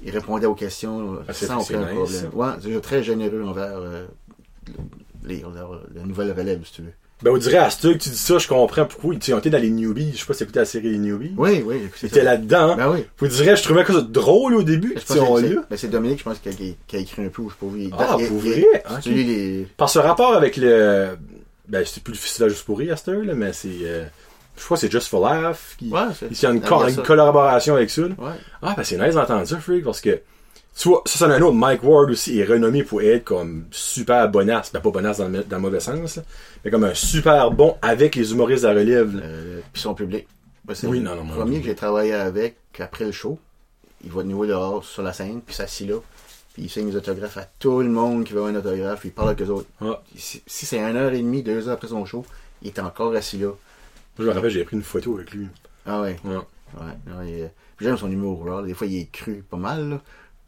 Il répondait aux questions là, Ah, sans aucun nice, problème. Ouais, c'est très généreux envers euh, les, leur- la nouvelle relève, si tu veux. Ben, on dirait à que tu dis ça, je comprends pourquoi. Tu sais, on était dans les newbies. Je sais pas si t'écoutais la série Les Newbies. Oui, oui, ça. là-dedans. Ben oui. Vous direz, je trouvais que ça drôle au début. C'est- ben, c'est Dominique, je pense, qui a, qui a écrit un peu, je. Il, Ah, pour vrai? si Ok. tu lis les. Par ce rapport avec le. Ben, c'était plus le festival juste pour rire à là, mais c'est. euh, Je crois que c'est Just for Laugh. Qui... Ouais, c'est. Il y a une, co- collaboration avec ça. Ouais. Ah, ben c'est nice d'entendre ça, Freak, parce que. Tu vois, ça, c'est un autre. Mike Ward aussi est renommé pour être comme super bonasse. Ben, pas bonasse dans le, dans le mauvais sens, là, mais comme un super bon avec les humoristes à relève. Euh, puis son public. Moi, c'est Oui, le non, non, mon premier que j'ai travaillé avec après le show. Il va de nouveau dehors sur la scène, puis s'assit là. Puis il signe des autographes à tout le monde qui veut un autographe, puis il parle avec eux autres. Ah. Si, si c'est une heure et demie, deux heures après son show, il est encore assis là. Je me rappelle, j'ai pris une photo avec lui. Ah ouais. Ouais. Ouais. j'aime son humour, là. Des fois, il est cru pas mal, là.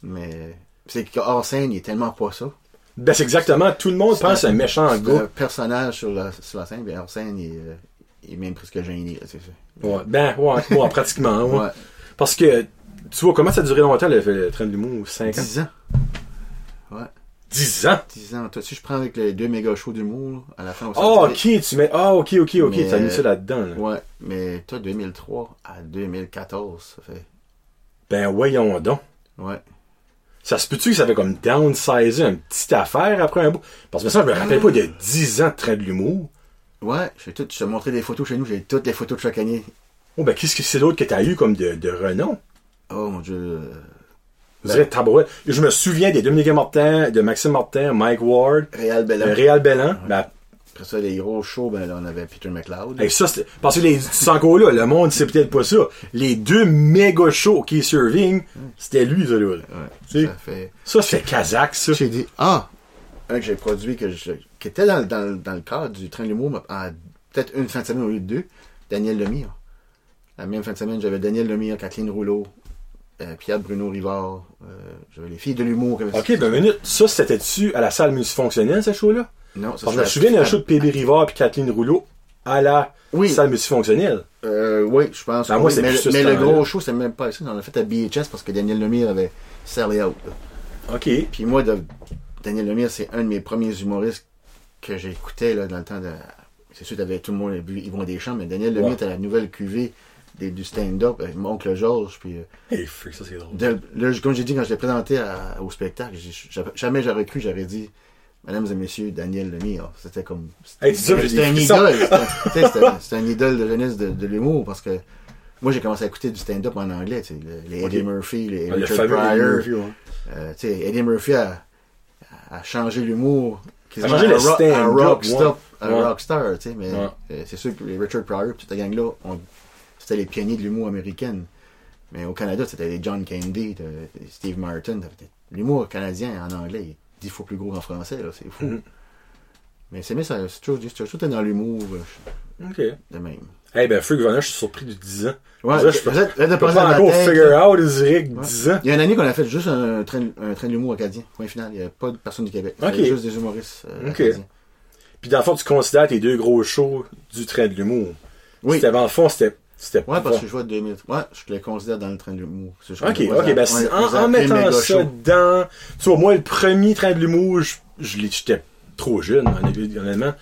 Mais c'est qu'hors scène, il est tellement pas ça. Ben, c'est exactement. Tout le monde pense un méchant gars. un personnage sur la, sur la scène, il est, euh, il est même presque gêné, c'est ça. Ouais. Ben, ouais, ouais, pratiquement. ouais. Ouais. Parce que, tu vois, comment ça a duré longtemps le, le train de l'humour? 5 ans? 10 ans. Ouais. 10 ans? 10 ans. Toi, si je prends avec les deux méga shows d'humour, à la fin, on Oh, s'en ok, tu mets. Ah, ok, ok, ok, Mais, t'as mis ça là-dedans. là. Ouais, mais toi, 2003 à 2014, ça fait. Ben, voyons donc. Ouais. Ça se peut-tu que ça fait comme downsizer une petite affaire après un bout? Parce que ça, je me rappelle pas de 10 ans de train de l'humour. Ouais, j'ai tout, je te montrais des photos chez nous, j'ai toutes les photos de chaque année. Oh, ben, qu'est-ce que c'est d'autre que t'as eu comme de, de renom? Oh mon dieu. euh, Je dirais tabarouette. Je me souviens des Dominique Martin, de Maxime Martin, Mike Ward, Réal euh, Bellan. Réal Bellan. Ben, Après ça, les gros shows, ben là, on avait Peter McLeod. hey, ça, c'était- parce que les, c'est encore là, le monde sait peut-être pas ça. Les deux méga shows qui serving, c'était lui, ça, là. Ouais, ça fait. Ça, c'est kazakh, ça. J'ai dit, ah! Un que j'ai produit, que je, qui était dans, le- dans, dans le cadre du train de l'humour, mais en peut-être une fin de semaine au lieu de deux, Daniel Lemire. La même fin de semaine, j'avais Daniel Lemire, Kathleen Rouleau, euh, Pierre Bruno Rivard, euh, j'avais les filles de l'humour. Ok, ben, minute. Ça, c'était-tu à la salle multifonctionnelle, ce show-là? Non, ça je me souviens d'un show de PB Rivard et Kathleen Rouleau à la Oui. salle multifonctionnelle. Euh, oui, je pense. Ben, moi, mais plus mais le temps-là. gros show, c'est même pas ça. On l'a fait à BHS parce que Daniel Lemire avait serré out. là. Ok. Puis moi, de- Daniel Lemire, c'est un de mes premiers humoristes que j'écoutais dans le temps de. C'est sûr, t'avais tout le monde a vu Yvon Deschamps, mais Daniel Lemire Ouais. était la nouvelle cuvée des- du stand-up avec mon oncle Georges. Puis, euh, Hey, freak, ça, c'est drôle. de- là, comme j'ai dit quand je l'ai présenté à- au spectacle, jamais j'aurais cru, j'aurais dit, Mesdames et messieurs, Daniel Lemire. C'était comme. C'était un idole. C'était- un idole de jeunesse de, de l'humour parce que moi, j'ai commencé à écouter du stand-up en anglais. tu sais, le- Les Eddie. Murphy, les Ah, le Richard fameux Eddie Pryor. Murphy, ouais. Euh, tu sais, Eddie Murphy a, a changé l'humour. A changé le stand-up, rockstar, ouais. un Ouais. rockstar, tu sais, mais euh, c'est sûr que les Richard Pryor, toute cette gang-là, c'était les pionniers de l'humour américaine. Mais au Canada, c'était les John Candy, Steve Martin. L'humour canadien en anglais dix fois plus gros qu'en français, là, c'est fou. Mhm. Mais c'est ça, c'est toujours, c'est toujours été dans l'humour euh, Ok. de même. Hey, ben, freak, vraiment, je suis surpris de 10 ans. Ouais, je peux- passé pas encore figure out, que Ouais. 10 ans. Il y a une année qu'on a fait juste un train, un train de l'humour acadien. Point final. Il n'y avait pas de personne du Québec. Ok. C'était juste des humoristes euh, acadiens. Puis dans le fond, tu considères tes deux gros shows du train de l'humour. Oui. C'était, dans le fond, c'était, c'était Ouais, parce que je vois 2000. Ouais, je le considère dans le train de l'humour. Ok, ok, ben, si- en, en mettant ça dedans, tu vois, moi, le premier train de l'humour, je, je l'ai- j'étais trop jeune, honnêtement.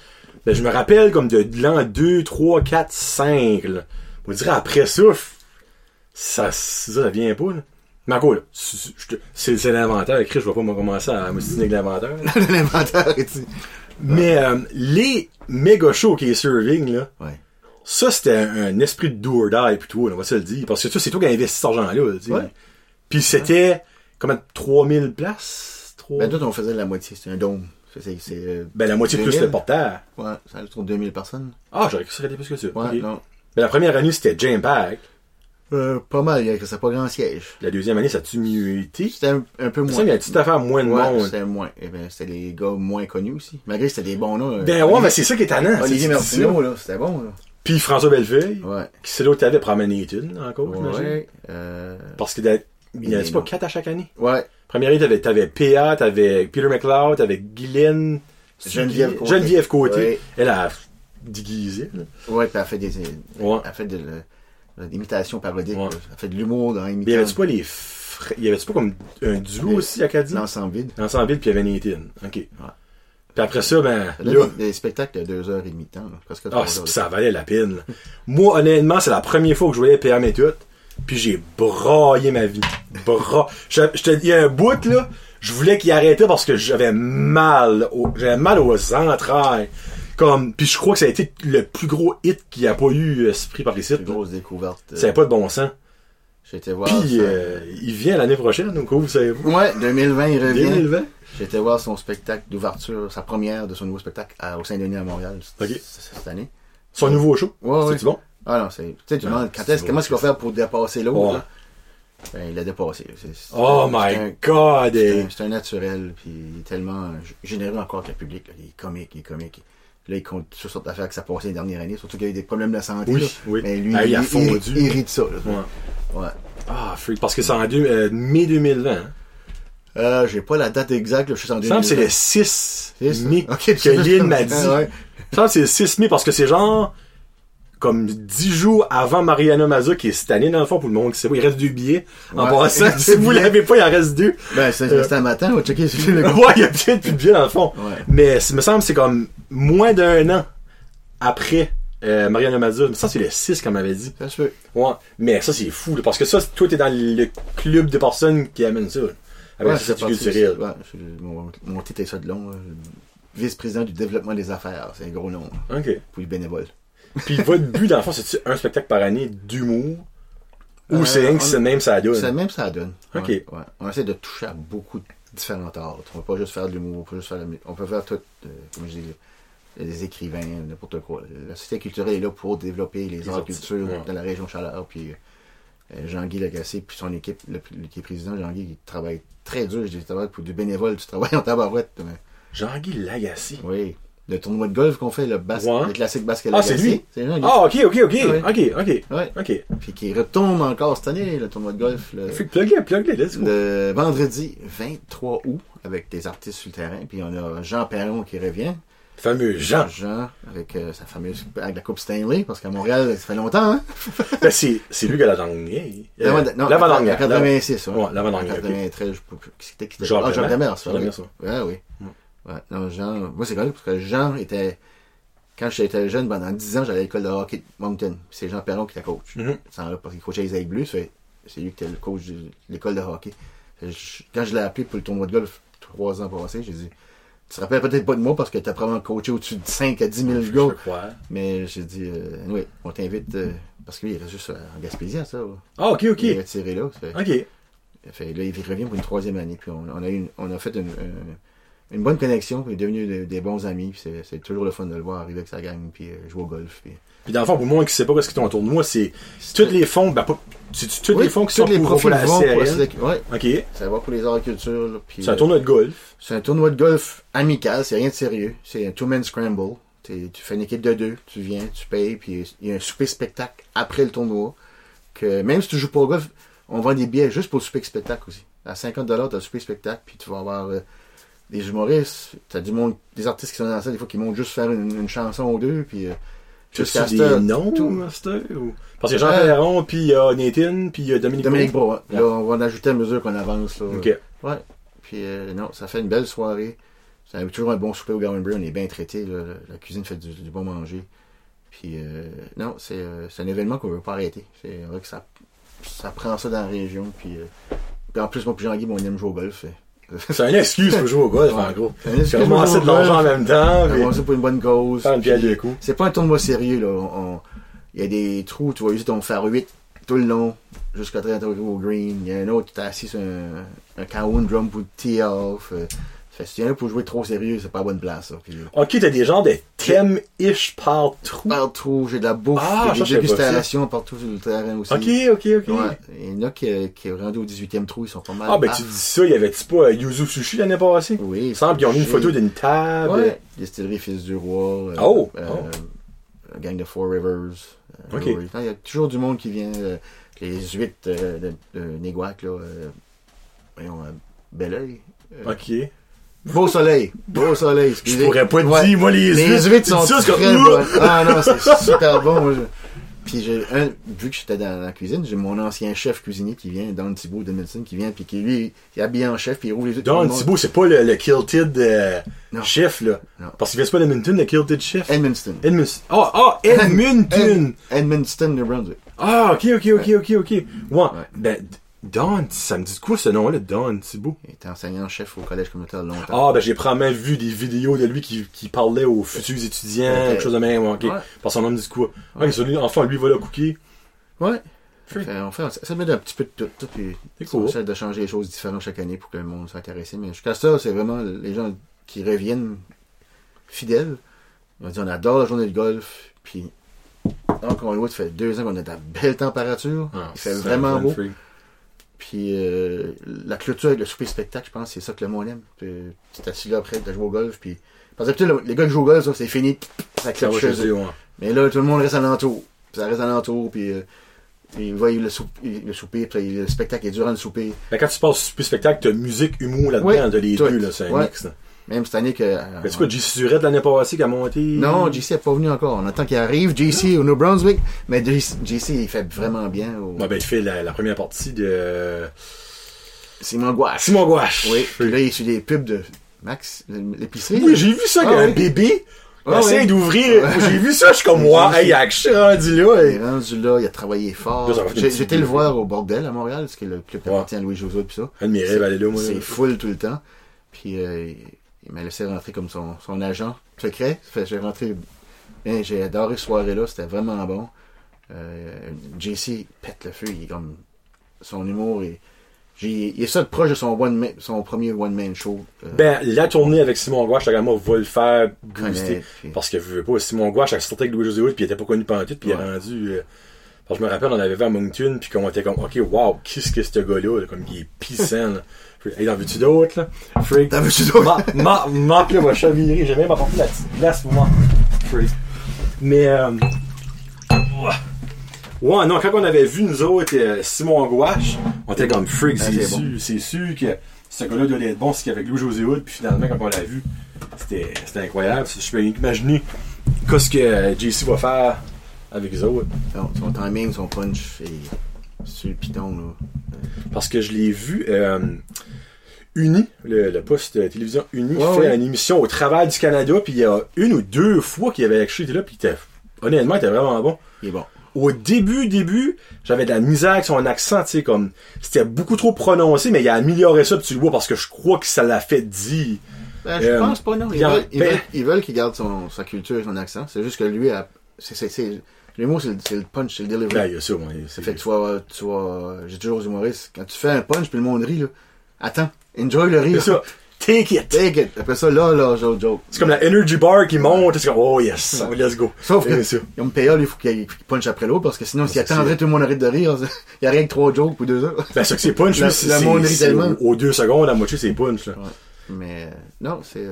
Ben, je me rappelle comme de l'an 2, 3, 4, 5, là. On dirait après ça, ça, ça, vient pas, là. Là, c'est- c'est l'inventaire. Écrit, je vais pas me commencer à m'ostiner avec l'inventaire. L'inventaire. Mais euh, les méga shows qui est serving, là, Ouais. Ça, c'était un, un esprit de do or die plutôt, on va se le dire. Parce que ça, c'est toi qui as investi cet argent-là, là, tu sais. Ouais. Puis c'était, comment, 3000 places? 3... Ben, nous, on faisait la moitié. C'était un dôme. C'est, c'est, c'est, euh, Ben, la moitié plus 2000. le porteur. ouais, ça autour de 2000 personnes. Ah, j'aurais cru que ça aurait été plus que ça. Ouais, non. Ben, la première année, c'était Jam Pack. Euh, pas mal, il y a- c'est pas grand siège. La deuxième année, ça a-tu mieux été? C'était un, un peu Ça, moins. il y a une petite affaire moins de Ouais, monde. c'était moins. Eh ben, c'était les gars moins connus aussi. Malgré que c'était des bons, là. Ben, ouais, mais c'est ça qui est tannant. Olivier Martineau, ça. là, c'était bon, là. Puis François Bellefeuille. Ouais. Qui c'est l'autre que t'avais pour amener études, encore, j'imagine. Ouais. Euh, Parce que il y en a Mais pas quatre à chaque année? ouais. Première année, t'avais, t'avais PA, t'avais Peter McLeod, t'avais Guylaine. Geneviève Côté. Geneviève Côté. Ouais. Elle a déguisé. Ouais, puis elle fait des, Ouais. elle fait de l'imitation parodique. Ouais. Elle fait de l'humour dans Mais y l'imitation. avait-tu pas les frères, y avait-tu pas comme un duo aussi, Acadie? L'ensemble vide. Ensemble, puis il y avait Nathan. OK. Puis après ça, ben, Là, là, des, des spectacles de deux heures et demie de temps, là, presque ah, ça valait la peine. Moi, honnêtement, c'est la première fois que je voyais PA Méthode, puis j'ai braillé ma vie. Bra... Je, je te dis, il y a un bout, là, je voulais qu'il arrêtait parce que j'avais mal, au- j'avais mal aux entrailles. Comme, puis je crois que ça a été le plus gros hit qu'il n'y a pas eu, euh, ce prix par ici. Une grosse découverte. euh, Ça n'avait pas de bon sens. J'ai été voir. Puis, ça. euh, il vient l'année prochaine, donc vous savez-vous. Ouais, 2020, il revient. 2020. J'ai été voir son spectacle d'ouverture, sa première de son nouveau spectacle à- au Saint-Denis à Montréal cette année. Son nouveau show? Ouais, C'est-tu bon? Ah non, c'est. Tu sais, tu Ah, demandes quand c'est est-ce, bon, comment est-ce qu'il va c'est faire pour dépasser l'autre? Ouais. là? Ben, il a dépassé. C'est- c'est- Oh c'est un- my god! C'est un, c'est un naturel, puis il est tellement généreux encore avec le public. là. Il est comique, il est comique. Là, il compte sur sortes d'affaires que ça passait les dernières années, surtout qu'il y a eu des problèmes de santé. Oui, là. oui. Mais lui, Ah, il a fondu. il, il rit de ça. là. Ouais. Ouais. Ah, freak. Parce que c'est en deux, euh, mai 2020. Hein. Euh, j'ai pas la date exacte, là, je suis en semble c'est 2020. le 6 C'est ça. mai Ok, que Lynn m'a dit. Ah, ouais. Il me semble c'est le 6 mai parce que c'est genre comme 10 jours avant Mariana Mazza qui est cette année dans le fond pour le monde qui sait pas. Il reste deux billets. En Ouais. passant, si vous l'avez pas, il en reste deux. Ben, c'est Euh. un matin, on va checker sur le ouais, il y a peut-être plus de billets dans le fond. Ouais. Mais il me semble c'est comme moins d'un an après euh, Mariana Mazza. Ça, c'est le 6 qu'on m'avait dit. Ça se. Ouais. Mais ça, c'est fou, là, parce que ça, toi, t'es dans le club de personnes qui amènent ça. là, Avec Ouais, la c'est culturelle. ouais, mon, mon titre est ça de long. là. Vice-président du développement des affaires. C'est un gros nom OK. pour les bénévoles. Puis votre but, dans le fond, c'est-tu un spectacle par année d'humour? Ou Euh, c'est on- c'est même ça donne? C'est même ça donne. Ok. Ouais, ouais. On essaie de toucher à beaucoup de différents arts. On peut pas juste faire de l'humour, on peut juste faire de la On peut faire tout, euh, comme je dis, des écrivains, n'importe quoi. La société culturelle est là pour développer les, Les arts culture ouais. dans la région Chaleur. Puis euh, Jean-Guy Lagacé, puis son équipe, le, qui est président, Jean-Guy, il travaille très dur. Je dis, il travaille pour du bénévole, tu travailles en tabarouette. mais- Jean-Guy Lagacé. oui. Le tournoi de golf qu'on fait, le, bas Ouais. le classique basket Ah, c'est lui? C'est Jean-Guy. Ah, ok, ok, ok. Ouais. Ok, ok. Ouais. Ok. Puis qui retombe encore cette année, le tournoi de golf. Le... Fait plug-le, let's go. Le vendredi 23 août, avec des artistes sur le terrain. Puis on a Jean Perron qui revient. Fameux Jean. Jean, avec euh, sa fameuse avec la Coupe Stanley, parce qu'à Montréal, ça fait longtemps, hein? Ben, c'est, lui qui a la dernière. L'avant-dernière. en 86, ouais. L'avant-dernière, En ok. 93, je sais pas, qui c'était qui était Jean Ah, Jean Demers. Jean oui. Demers, ouais. Ouais, oui. Ouais, non, Jean, moi c'est connu parce que Jean était, quand j'étais jeune, pendant 10 ans, j'allais à l'école de hockey de Moncton. C'est Jean Perron qui était coach. Sans là, parce qu'il coachait les Aigles Bleus, c'est lui qui était le coach de l'école de hockey. Quand je l'ai appelé pour le tournoi de golf, trois ans passés, j'ai dit, tu te rappelles peut-être pas de moi parce que t'as probablement coaché au-dessus de 5 à 10 000 Je gars. crois. Mais j'ai dit, euh, oui, on t'invite, euh, parce que lui, il reste juste en Gaspésie, à ça. Ah, ok, ok. Il est retiré là. Fait, Ok. fait, là, il revient pour une troisième année. Puis on, on a, une- on a fait une, une- une bonne connexion. Puis il est devenu de- des bons amis. Puis c'est, toujours le fun de le voir arriver avec sa gang. Puis euh, jouer au golf. Puis, Puis dans le fond, pour moi qui sait pas ce qui est autour de moi, c'est tous les fonds, ben pas, c'est tous les fonds qui sont les pour, profils pour la vont pour la Ok. ça va pour les arts et culture. là, puis, C'est un euh, tournoi de golf. c'est un tournoi de golf amical. C'est rien de sérieux. C'est un two-man scramble. T'es- tu fais une équipe de deux. Tu viens, tu payes. Puis il y a un souper spectacle après le tournoi. Que même si tu joues pas au golf, on vend des billets juste pour le souper spectacle aussi. À 50$, t'as le souper spectacle. Puis tu vas avoir euh, des humoristes. T'as du monde, des artistes qui sont dans la salle, des fois qui montent juste faire une, une chanson ou deux. Puis euh, Juste jusqu'à des noms, tout. Master, ou... Parce qu'il y a Jean Euh, Perron, puis il y a Nathan, puis il y a Dominique Dominique Bro. Là, on va en ajouter à mesure qu'on avance. Là. Ok. Ouais. Puis euh, non, ça fait une belle soirée. C'est toujours un bon souper au Gowan Brew. On est bien traité. là. La cuisine fait du, du bon manger. Puis, euh, non, c'est euh, un événement qu'on veut pas arrêter. C'est vrai que ça, ça prend ça dans la région. Puis, euh, puis en plus, moi, puis Jean-Guy, on aime jouer au golf. fait- C'est une excuse pour jouer au golf, en gros. C'est une jouer de l'argent en même temps, ça pour une bonne cause. faire une coups. C'est pas un tournoi sérieux, là. On- Il y a des trous, tu vois, juste on va faire 8 tout le long, jusqu'à 30 au green. Il y a un autre, t'es assis sur un, un drum pour tee off. Euh. Fait si y en a pour jouer trop sérieux, c'est pas la bonne place, ça. Puis, Ok, t'as des genres de thème-ish partout. partout, j'ai de la bouffe, Ah, j'ai des dégustations partout sur le terrain aussi. Ok, ok, ok. Ouais. Il y en a qui, qui est rendu au 18e trou, ils sont pas mal. Ah, ben tu dis ça, il y avait-tu pas euh, Yuzu Sushi l'année passée? Oui. Il semble qu'ils ont mis une photo d'une table. Ouais. Distillerie Fils du Roi. euh, Oh, euh, oh. gang de Four Rivers. euh, Ok. Il y a toujours du monde qui vient. euh, les huit euh, de, de Néguac, là. Euh, voyons, euh, bel oeil. Euh, Ok. Beau soleil. Beau soleil. Je pourrais pas te Ouais. dire, moi, les Les huîtres, sont ça, très bonnes. Ah non, c'est super bon. moi, je- Puis j'ai un, vu que j'étais dans la cuisine, j'ai mon ancien chef cuisinier qui vient, Don Thibault de médecine, qui vient, puis qui lui, il est habillé en chef, puis il rouvre les yeux. Don Thibault, c'est pas le, le Kilted euh, chef, là. Non. Parce qu'il vient pas d'Edmonton, le Kilted chef? Edmundston. Edmundston. Ah, ah, Edmonton! Ed- Edmundston, New Brunswick. Ah, ok, ok, ok, ok, ok. Ouais. Ben, Don, ça me dit quoi ce nom-là, Don Thibault? Il était enseignant-chef au collège communautaire longtemps. Ah, ben, j'ai probablement vu des vidéos de lui qui, qui parlait aux futurs étudiants, quelque chose de même, ok. Ouais. Parce que son nom me dit quoi? Ouais, lui, enfin, lui, le cookie. Ouais. Fait- Fait, on fait, ça met un petit peu de tout, tout, puis C'est on cool. essaie de changer les choses différentes chaque année pour que le monde soit intéressé. Mais jusqu'à ça, c'est vraiment les gens qui reviennent fidèles. On dit on adore la journée de golf, puis encore une fois, ça fait deux ans qu'on a de la belle température. Ah, il fait c'est vraiment beau. Puis euh, la clôture avec le souper spectacle, je pense, c'est ça que le monde aime. Puis tu t'es assis là après de jouer au golf, puis parce que les gars qui jouent au golf, ça, c'est fini, ça chez eux. eux, ouais. Mais là, tout le monde reste alentour. Puis ça reste alentour, puis euh, il voit le, soup- le souper, puis le spectacle est durant le souper. Ben, quand tu passes super spectacle, t'as musique, humour là-dedans, Oui, t'as les deux, là, c'est un Ouais. mix, là. Même cette année que. euh, tu quoi, JC Surette l'année passée qui a monté? non, JC n'est pas venu encore. On attend qu'il arrive, JC au New Brunswick. Mais JC, il fait vraiment bien. Au... Ouais, ben, il fait la, la première partie de Simon Gouache. Simon Gouache. Oui, puis là, il est sur des pubs de Max, l'épicerie. Oui, j'ai vu ça, Ah un oui. bébé. Ah essaie oui. d'ouvrir. J'ai vu ça, je suis comme, vu hey, action rendu là. Il est rendu là, il a travaillé fort. J'étais le voir au Bordel à Montréal, parce que le club appartient à Louis José et ça. Un de mes rêves, aller là, moi. C'est full tout le temps. Puis euh, il m'a laissé rentrer comme son, son agent secret. Fait j'ai rentré. Bien, j'ai adoré ce soirée-là, c'était vraiment bon. Euh, JC pète le feu, il est comme. Son humour est. J'ai, il est ça de proche de son, one man- son premier one-man show. Euh, Ben, la tournée avec Simon Gouache, moi, va le faire booster. puis- Parce que, veux pas, Simon Gouache, elle sortait avec Louis-José Hood, puis il était pas connu pendant tout, puis il est rendu, euh, parce que je me rappelle, on avait vu à Moncton, puis qu'on était comme, ok, wow, qu'est-ce que ce gars-là, là, comme, il est pissant. Hey, en veux-tu d'autres, là? Freak. T'en veux-tu d'autres? Ma, ma, Marc, là, va chavirer. J'ai même apporté la petite glace pour moi. Freak. Mais, euh, ouais. Non, quand on avait vu, nous autres, euh, Simon Gouache, on était comme freak, Ah, c'est sûr, bon. c'est sûr que ce gars-là doit être bon, c'est qu'avec Louis-José Hood, puis finalement, quand on l'a vu, c'était c'était incroyable. Je peux imaginer qu'est-ce que JC va faire avec les autres. Son, timing, son punch, sur le piton, là. Parce que je l'ai vu, euh, Uni, le, le poste de télévision Uni, Ouais, fait ouais. une émission au Travail du Canada, puis il y a une ou deux fois qu'il avait été là, puis honnêtement, il était vraiment bon. Il est bon. Au début, début, j'avais de la misère avec son accent, tu sais, comme, c'était beaucoup trop prononcé, mais il a amélioré ça, puis tu le vois, parce que je crois que ça l'a fait dire. Ben, je Euh, pense pas, non. Ben- veulent, ils veulent qu'il garde son, sa culture et son accent. C'est juste que lui, a, c'est, c'est, c'est, les mots, c'est, le- c'est le punch, c'est le delivery. Là, il y a ça, ouais, Ça c'est fait que tu vas, tu vas, j'ai toujours aux humoristes, quand tu fais un punch puis le monde rit, là, attends, enjoy le c'est rire. ça. Take it! Take it. Après ça, là, là, joke, joke. C'est comme la energy bar qui monte, c'est comme, oh yes, Ouais. let's go. Sauf C'est que, ça. ils ont PA, il faut qu'il qu'il punch après l'autre, parce que sinon, s'il c'est attendrait sûr. tout le monde arrête de rire, il y a rien que trois jokes pour deux heures. Ben, ça que c'est punch, Le- lui, c'est, le monde rit c'est- tellement. aux, deux secondes, la moitié, c'est punch, là. Mais, euh, non, c'est,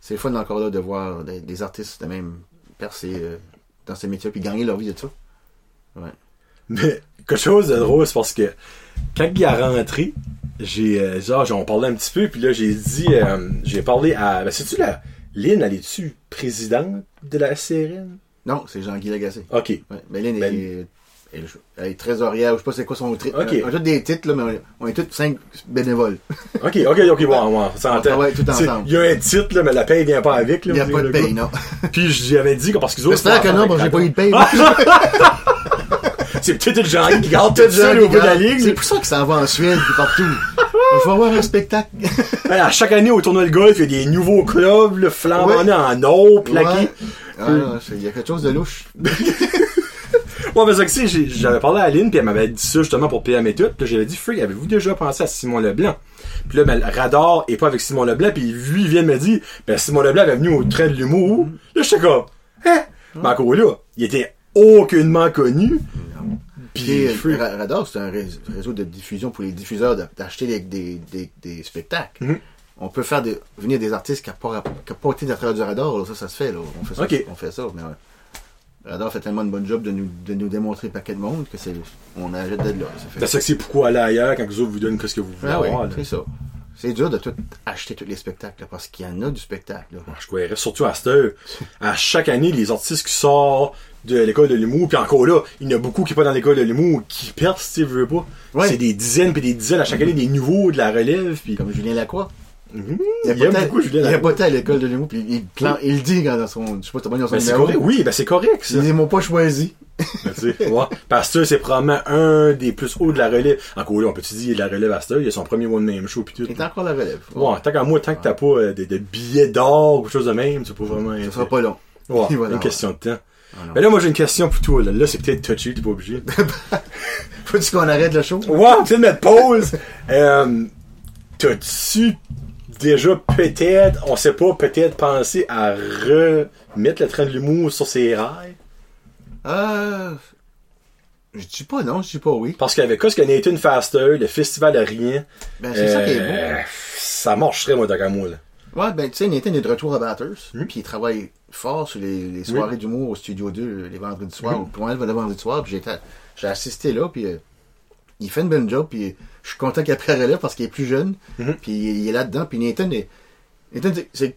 c'est le fun encore là de voir des, des artistes de même percer euh, dans ce métier puis gagner leur vie de ça. Mais quelque chose de drôle, c'est parce que quand il est rentré, j'ai euh, genre j'en parlais un petit peu, puis là j'ai dit euh, j'ai parlé à ben c'est-tu la Lynn, elle est-tu présidente de la SRN? Non, c'est Jean-Guy Lagacé. Ok. Ouais. Mais Lynn Ben- est Elle, elle est trésorière, je sais pas c'est quoi son titre. Ok. On a tous des titres, là, mais on est, tous cinq bénévoles. Ok, ok, ok, bon, ça On entend. travaille tout ensemble. Il y a un titre, là, mais la paye vient pas avec, là. Il n'y a pas de le paye, non. Puis j'avais dit que parce qu'ils autres. J'espère que c'est non, parce que j'ai pas eu de paye. C'est peut-être le genre qui garde tout seul au bout de la ligue. C'est pour ça que ça va en Suède puis partout. Il faut avoir un spectacle. Ouais, À chaque année, au tournoi de golf, il y a des nouveaux clubs, là, flambant Ouais. en or, plaqués. Ouais. Ah, il y a quelque chose de louche. Que c'est, j'ai- j'avais parlé à Aline, puis elle m'avait dit ça justement pour PM et tout. Puis j'avais dit, Freak, avez-vous déjà pensé à Simon Leblanc? Puis là, ben, le Radar est pas avec Simon Leblanc, puis lui, il vient de me dire, ben, Simon Leblanc est venu au train de l'humour. Là, j'étais comme, hein? Mais encore là, il était aucunement connu. Puis, Radar, c'est un rés- réseau de diffusion pour les diffuseurs d'acheter des, des, des, des spectacles. Mhm. On peut faire des, venir des artistes qui n'ont pas, qui pas été à travers du Radar. là. Ça, ça se fait. Là. On fait ça. On fait ça. Mais, ouais. Radar fait tellement de bon job de nous, de nous démontrer paquet de monde que c'est, on achète de là. Ben, ça que c'est pourquoi aller ailleurs quand les autres vous donnent ce que vous voulez Ah avoir, c'est ça. C'est dur de tout acheter tous les spectacles, parce qu'il y en a du spectacle. Là. Je croirais, surtout à cette heure. À chaque année, les artistes qui sortent de l'école de l'humour, puis encore là, il y en a beaucoup qui sont pas dans l'école de l'humour, qui percent, si tu veux pas. Ouais. C'est des dizaines puis des dizaines à chaque année, des nouveaux, de la relève, puis... Comme Julien Lacroix. Mhm. Il Il aime pas beaucoup Julien Il a à l'école de l'humour, puis il, plan- il le dit dans son. Je sais pas, t'as pas dans son Ben, c'est numéro. correct. Oui, ben c'est correct, ça. Il ils m'ont pas choisi. Ben, tu sais, ouais. Parce que c'est probablement un des plus hauts de la relève. Encore là, on peut-tu dire la relève à heure, il a son premier one-man show puis tout. Il est encore la relève. Ouais, tant qu'à moi, tant que t'as pas euh, de, de billets d'or ou quelque chose de même, c'est pas vraiment... Ça sera pas long. Ouais, Il une question de temps. Ah non. Mais là, moi, j'ai une question pour toi, là. Là, c'est peut-être touché, t'es pas obligé. Faut-tu qu'on arrête le show? Ouais, on peut mettre pause. euh, T'as-tu déjà peut-être, on sait pas, peut-être pensé à remettre le train de l'humour sur ses rails? Euh. Je dis pas non, je dis pas oui. Parce qu'avec quoi ce que Nathan Faster, le festival de rien, Ben, c'est ça qui est euh, beau. ça marcherait, moi, moi, là. Ouais, ben, tu sais, Nathan est de retour à Batters. Hmm? Puis il travaille fort sur les, les soirées d'humour au Studio 2 les vendredis soirs. Hmm. Ou pour moi, le vendredi soir. Puis j'ai été- j'ai assisté là. Puis euh, il fait une bonne job. Puis euh, je suis content qu'il a pris la relève parce qu'il est plus jeune. Mhm. Puis il, est là-dedans. Puis Nathan est. Nathan, c'est-.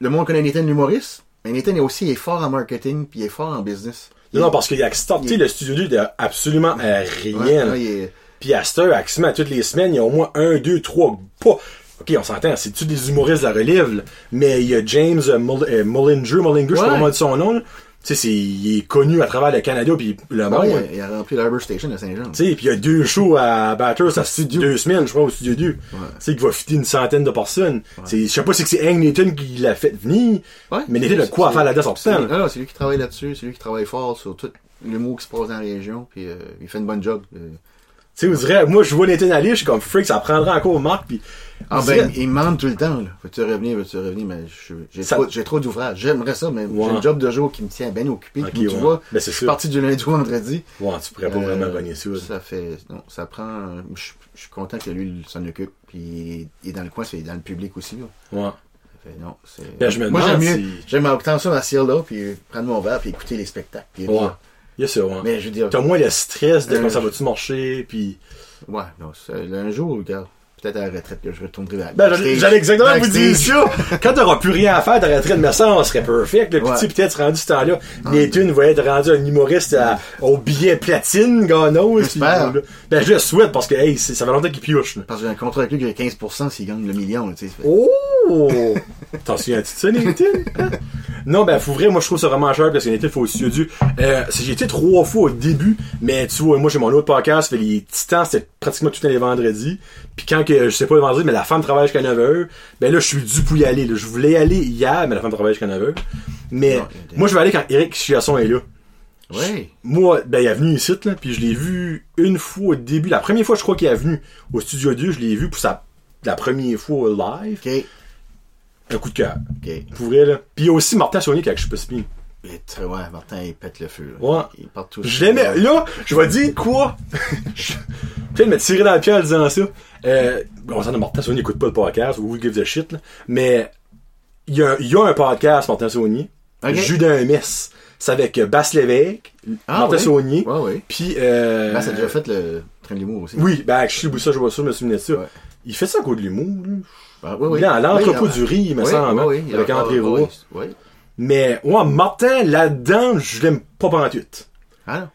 Le monde connaît Nathan l'humoriste. Mais Nathan est aussi il est fort en marketing. Puis il est fort en business. Non, non, parce qu'il a starté il- le studio 2 de absolument euh, rien. Ouais, ouais, est- Puis à cette heure, à toutes les semaines, il y a au moins un, deux, trois, pas. Ok, on s'entend, c'est tous des humoristes de la relève, là? mais il y a James euh, euh, Mullinger, Mullinger, je sais pas Ouais. comment dit son nom. là. Tu sais, c'est- il est connu à travers le Canada puis le Ah monde. ouais, il, a, rempli l'Arbor Station de Saint-Jean. Tu sais, puis il y a deux shows à Batters à studio. deux semaines, je crois, au studio 2. Tu sais, qui va fitter une centaine de personnes. Je sais pas si c'est Hank Nathan qui l'a fait venir, Ouais. mais Nathan a quoi à faire là-dedans sur scène. ah, c'est lui qui travaille là-dessus, c'est lui qui travaille fort sur tout l'humour qui se passe dans la région, puis euh, il fait une bonne job. euh. Tu sais, vous direz, moi, je vois Nathan aller, je suis comme freak, ça prendra encore Marc, puis. Ah ben, il me demande tout le temps, là. Veux-tu revenir, veux-tu revenir, mais j'ai Ça- trop, d'ouvrages. J'aimerais ça, mais Ouais. j'ai un job de jour qui me tient bien occupé. Tu ouais. vois, Ben, je suis parti du lundi au vendredi. Ouais, tu pourrais pas Euh, vraiment gagner ça. Ça fait, non, ça prend, je, je suis content que lui il s'en occupe, puis il est dans le coin, c'est dans le public aussi, là. Ouais. Non. Ben, je me Moi, j'aime mieux, j'aime autant ça assis là, puis prendre mon verre, puis écouter les spectacles. puis Ouais. Il y a ça, ouais. Mais je veux dire, T'as moins le stress de Euh, quand ça va-tu marcher, puis. Ouais, non, c'est- un jour, regarde, peut-être à la retraite que je retournerai à Ben, j'allais exactement vous dire ça. Quand t'auras plus rien à faire, de me ça, on serait perfect. Le Ouais. petit, peut-être rendu ce temps-là. Nathan va être rendu un humoriste à- au billet platine, ganos. J'espère. puis, Ben, je le souhaite parce que, hey, ça fait longtemps qu'il pioche, là. Parce que j'ai un contrat avec lui qui a 15% s'il gagne le million, là, tu sais. Oh! T'en souviens-tu de ça, Nathan? Hein? Non, ben, faut vrai, moi, je trouve ça vraiment cher parce que Nathan, faut aussi dû. Euh, j'ai été trois fois au début, mais tu vois, moi, j'ai mon autre podcast, fait les titans, c'était pratiquement tout les vendredis. Puis quand que, je sais pas le vendredi, mais la femme travaille jusqu'à 9h, ben là, je suis dû pour y aller, là. Je voulais y aller hier, mais la femme travaille jusqu'à 9h. Mais, Non, moi, je vais aller quand Eric Chiasson est là. Ouais. Moi, ben, il est venu ici, là, puis je l'ai vu une fois au début. La première fois, je crois qu'il est venu au Studio 2, je l'ai vu pour sa, la première fois live. Un coup de cœur. Ok. Pour vrai, là. Puis il y a aussi Martin Saunier pas si Il est très, ouais, Martin, il pète le feu, là. Ouais. Il part tout. Je l'aimais. Là, je vais dire quoi? Je- Peut-être me tirer dans le pied en disant ça. Euh, on s'en a Martin Saunier écoute pas le podcast, ou who gives a shit, là. Mais, il y a, il y a un podcast, Martin Saunier. Ok. Judas Mess. C'est avec euh, Basse Lévesque, Ah, Martin ouais. Saunier. Ouais, ouais. Puis, euh. Ça a déjà fait le train de l'humour aussi. Oui, ben, je sais ça, je vois ça, je me souviens de ça. Ouais. Il fait ça à cause de l'humour, lui. Ah, l'entrepôt Oui, du riz, il me semble. hein, avec André ouais, Roy. ouais, ouais. Mais, ouais, Martin, là-dedans, je l'aime pas pendant tout. Ah, non.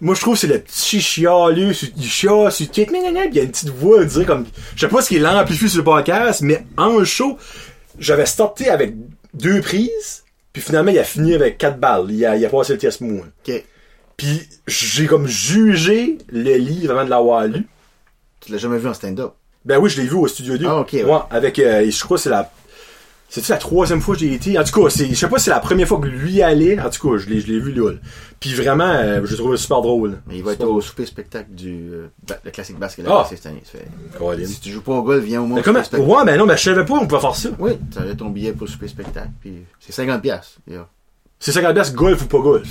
Moi, je trouve que c'est le petit chialeux, il chiale sur nan, il y a une petite voix, dirait comme, je sais pas ce qui l'amplifie sur le podcast, mais en show, j'avais starté avec deux prises, puis finalement, il a fini avec quatre balles. Il a, il a passé le test mou. Ok. Puis j'ai comme jugé le livre avant de l'avoir lu. Tu l'as jamais vu en stand-up? Ben oui, je l'ai vu au studio 2. Ah, ok, ouais. avec, euh, je crois que c'est la, c'est la troisième fois que j'ai été? En tout cas, c'est, je sais pas si c'est la première fois que lui allait. En tout cas, je l'ai, je l'ai vu là. Puis vraiment, euh, je l'ai trouvé super drôle. Mais il va être au souper spectacle du euh, le classique basket Ah. cette année. Ça fait- drôle. Colin. Si tu joues pas au golf, viens au moins Mais comment, ouais, ben non, ben je savais pas, on pouvait faire ça. Oui, tu as ton billet pour le souper spectacle. Puis c'est 50$. piastres, yeah. C'est 50 piastres, golf ou pas golf?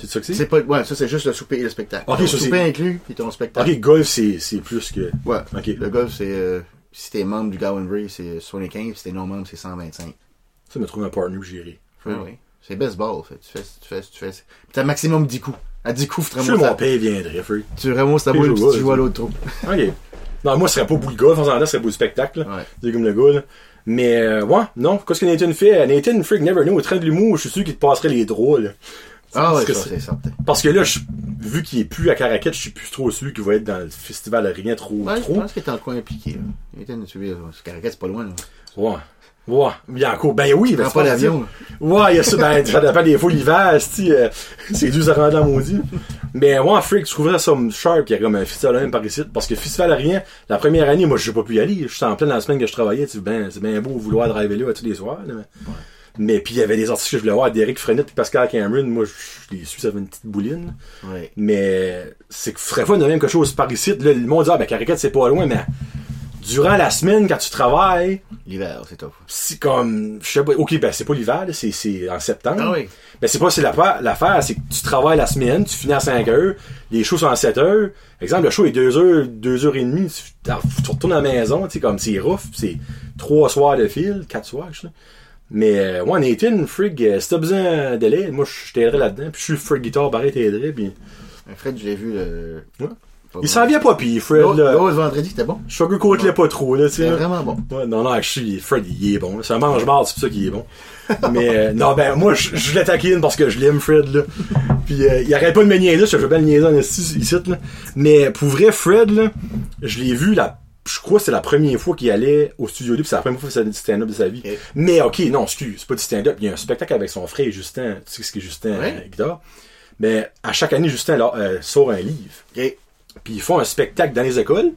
C'est ça que c'est? C'est pas, ouais, ça c'est juste le souper et le spectacle. Ok, ça, souper inclus, puis ton spectacle. Ok, golf, c'est, c'est plus que, Ouais. ok. Le golf, c'est, euh, si t'es membre du Gowan Bray, c'est 75, si t'es non membre, c'est 125. Ça me trouve un partner où j'irai. Ouais, oui. C'est baseball, fait. Tu fais, tu fais, tu fais. T'as maximum 10 coups. À 10 coups, tu remontes mon père viendrait, frère. tu remontes ta boule, puis tu joues à l'autre trou. Ok. Non, moi, ce serait pas pour le golf, en ce ce serait pour le spectacle, là. Ouais. Comme le gars, là. Mais, euh, ouais, non. Qu'est-ce que Nathan fait? Nathan Freak Never Know, au train de l'humour, je suis sûr qu'il te passerait les drôles. Ah ouais, c'est- c'est certain. Parce que là, je- vu qu'il est plus à Caracat, je suis plus trop sûr qu'il va être dans le festival rien trop, Ouais, je trop. pense qu'il est en coin impliqué, là. Il était, Caracat, c'est pas loin, là. Ouais. Ouais. Bien encore. Ben oui, ben c'est pas l'avion. Ouais, il y a ça, ben, ça dépend des fois l'hiver, euh, c'est dur, ça rend la maudit. Mais, ouais, Freak, je trouverais ça sharp qu'il y a comme un festival même par ici. Parce que festival rien, la première année, moi, j'ai pas pu y aller. Je suis en plein dans la semaine que je travaillais, sais, ben, c'est bien beau vouloir driver là tous les soirs, là, mais. Mais puis il y avait des artistes que je voulais voir, Derek Frenette et Pascal Cameron, moi je les suis, ça fait une petite bouline. Ouais. Mais c'est que ferait fun de même quelque chose par ici. Là, le monde dit, ah ben Caracat c'est pas loin, mais durant la semaine, quand tu travailles, L'hiver, c'est top. c'est comme, je sais pas, ok, ben c'est pas l'hiver, c'est, c'est en septembre. Ah oui. Ben c'est pas, c'est l'affaire, l'affaire, c'est que tu travailles la semaine, tu finis à 5 heures, les shows sont à 7 heures. Exemple, le show est 2 heures, 2 heures et demie, tu, tu retournes à la maison, tu sais, comme c'est rough, c'est 3 soirs de fil, 4 soirs, je sais. Mais, euh, ouais, Nathan, Frig, euh, si t'as besoin l'aide, moi, je t'aiderais là-dedans, puis je suis Frig Guitar, pareil, t'aiderais, puis... Fred, je l'ai vu, le... Ouais. Il s'en vient pas pis, Fred, L'autre là. vendredi, c'était bon? Sugarcoat-le pas trop, là, tu sais. Vraiment bon. Ouais, non, non, je suis, Fred, il est bon. là. C'est un mange-marde, c'est pour ça qu'il est bon. Mais, euh, non, ben, moi, je, je l'attaquine parce que je l'aime, Fred, là. Puis, euh, il arrête pas de me niaiser, je fais bien le niaiser en ici, là. Mais, pour vrai, Fred, là, je l'ai vu la, je crois que c'est la première fois qu'il allait au studio 2 puis c'est la première fois qu'il faisait du stand-up de sa vie. Mais, ok, non, excuse, c'est pas du stand-up. Il y a un spectacle avec son frère, Justin. Tu sais ce qu'est Justin, Ouais. euh, guitare. Mais, à chaque année, Justin, euh, sort un livre. Puis ils font un spectacle dans les écoles.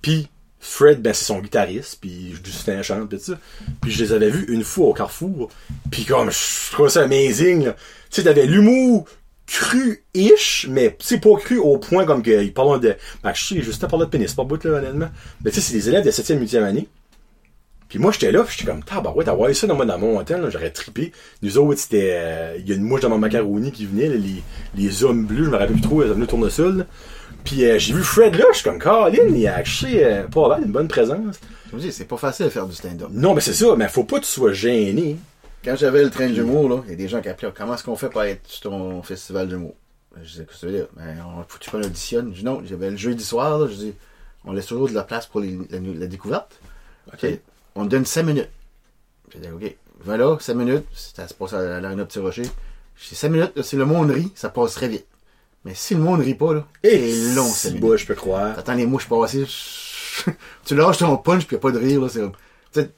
Puis Fred, ben c'est son guitariste. Puis Justin chante, tout ça. Puis je les avais vus une fois au Carrefour. Puis comme, je trouve ça amazing. là. Tu sais, t'avais l'humour cru-ish, mais c'est pas cru au point comme qu'ils parlent de... Ben, je sais, Justin parlait de pénis, pas bout, là, honnêtement. Mais tu sais, c'est des élèves de 7e, 8e année. Puis moi, j'étais là, puis j'étais comme, tabarouette, ouais, t'as ça dans, moi, dans mon hôtel, là, j'aurais trippé. Nous autres, c'était, euh, il y a une mouche dans mon macaroni qui venait, là, les, les hommes bleus, je me rappelle plus trop, ils venaient tournesol, là. Puis euh, j'ai vu Fred là, je suis comme, Colin, il a acheté, euh, pas mal, une bonne présence. Je me dis, c'est pas facile de faire du stand-up. Non, mais c'est ça, mais faut pas que tu sois gêné. Quand j'avais le train d'humour, là, il y a des gens qui appelaient comment est-ce qu'on fait pour être sur ton festival d'humour? Je disais, qu'est-ce que ça veut dire? Ben, on, faut que tu qu'on auditionne. Je dis non, j'avais le jeudi soir, là, je dis, on laisse toujours de la place pour les- la, la découverte. OK. On donne 5 minutes. J'ai dit, OK, voilà, 5 minutes, ça se passe à l'Arena Petit Rocher. J'ai dit, 5 minutes, si le monde rit, ça passe très vite. Mais si le monde rit pas, là, c'est long, 5 c'est bas, je peux croire. T'attends les mouches passer. tu lâches ton punch puis y a pas de rire là.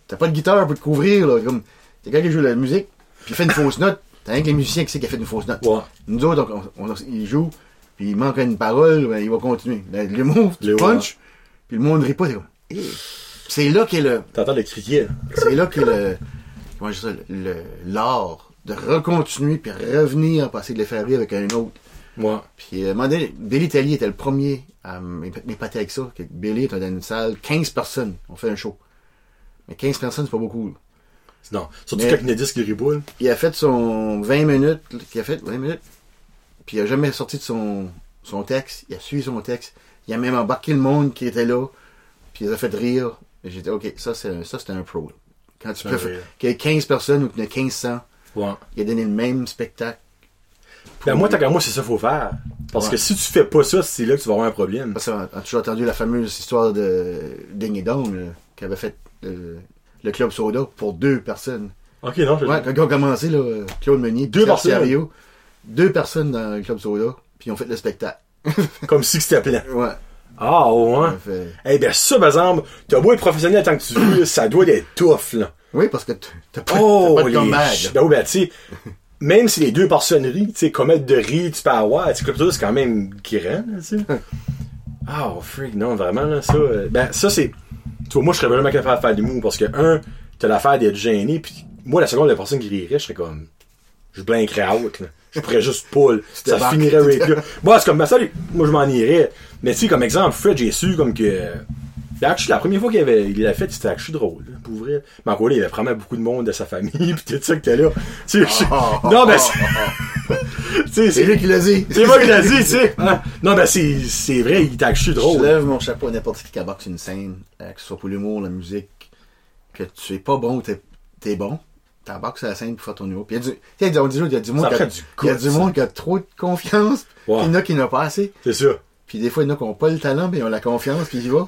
T'as pas de guitare pour te couvrir là. Comme, c'est quelqu'un qui joue la musique puis il fait une fausse note. T'as rien que les musiciens qui sait qu'il a fait une fausse note. Ouais. Nous autres, on, on- il joue puis il manque une parole, ben, il va continuer. L'humour, tu Le- punch puis le monde rit pas. Eh. C'est là qu'est le, T'entends le crier. c'est là que le, comment je dis ça, le, l'art de recontinuer puis revenir passer de rire avec un autre. Moi. Puis, euh, Billy Tellier était le premier à m'ép- m'épater avec ça. que Billy était dans une salle, 15 personnes, on fait un show. Mais 15 personnes, c'est pas beaucoup. Non. Surtout Mais- quand il y a des disques qui riboulent. Il a fait son 20 minutes, qu'il a fait 20 minutes, puis il a jamais sorti de son, son texte. Il a suivi son texte. Il a même embarqué le monde qui était là, puis il a fait rire. Et j'ai dit, OK, ça, c'est ça, c'était un pro. Quand tu peux qu'il y ait 15 personnes ou qu'il y en a 1500, Ouais. il a donné le même spectacle. Ben, moi, tant qu'à moi, c'est ça qu'il faut faire. Parce Ouais. que si tu fais pas ça, c'est là que tu vas avoir un problème. Parce qu'on a toujours entendu la fameuse histoire de Ding et Dong, là, qui avait fait euh, le club soda pour deux personnes. Ok, non, je Ouais, quand ils ont commencé, là, Claude Meunier, Deux personnes? Thériault, deux personnes dans le club soda, puis on fait le spectacle. Comme si c'était plein. Ouais. Ah, ouais. Fait- Eh ben, ça, par exemple, t'as beau être professionnel tant que tu veux, ça doit être tough, là. Oui, parce que t'as pas, Oh, t'as pas de les... Ben oui, ben, tu sais, même si les deux personnes rient, tu sais, combien de rires tu peux avoir, tu sais, c'est quand même là, tu sais. Ah, oh, freak, non, vraiment, là, ça, euh, ben, ça, c'est, tu vois, moi, je serais vraiment capable de faire de l'humour, parce que, un, t'as l'affaire d'être gêné, puis moi, la seconde, la personne qui rirait, je serais comme, je blinkerais out, là. Je pourrais juste là. ça finirait right là. Moi, c'est comme, ben, ça, moi, je m'en irais. Mais, tu sais, comme exemple, Fred, j'ai su, comme que, actually, la première fois qu'il avait, il l'a fait, c'était actually drôle, là, pour vrai. Mais là, il y avait vraiment beaucoup de monde de sa famille, pis tout ça que t'es là. Tu sais, je- Oh, oh, non, ben, oh, c'est, C'est lui qui l'a dit. c'est moi qui l'a dit, tu sais. Hein? Non, ben, c'est, c'est vrai, il était actually Je drôle. lève mon chapeau à n'importe qui qui sur une scène, euh, que ce soit pour l'humour, la musique, que tu es pas bon ou t'es, t'es bon, t'embarques sur la scène pour faire ton humour. Puis il y a du, tu sais, on dit, il y a du monde qui a, du y a du monde qui a trop de confiance, puis il y en a qui n'ont pas assez. C'est ça. Puis des fois, il y en a qui n'ont pas le talent, mais ils ont la confiance, puis ils y vont.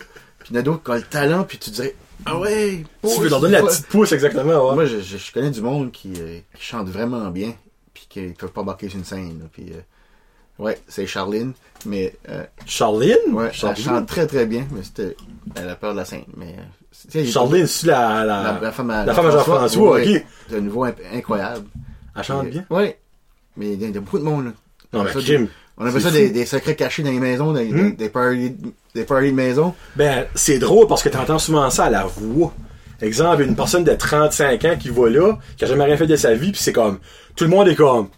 Puis il y en a d'autres qui ont le talent, puis tu dirais, ah ouais, Tu veux leur donner la petite pouce, exactement, ouais. Moi, je, je, je connais du monde qui, euh, qui chante vraiment bien, puis qui ne peuvent pas embarquer sur une scène. là, Puis, euh, ouais, c'est Charline, mais euh, Charline? ouais, elle Charline? chante très très bien, mais c'était, elle a peur de la scène. Mais, euh, Charline, c'est la, la, la, la femme à, la femme à Jean-François, ok. De nouveau imp- incroyable. Elle chante bien? Ouais, mais il y, a il y a beaucoup de monde. Là. Non, On mais des- On appelle C'est ça des, secrets cachés dans les maisons, des, Hmm. des, parties, des parties de maison. Ben, c'est drôle parce que t'entends souvent ça à la voix. Exemple, une personne de 35 ans qui va là, qui a jamais rien fait de sa vie, puis c'est comme, tout le monde est comme,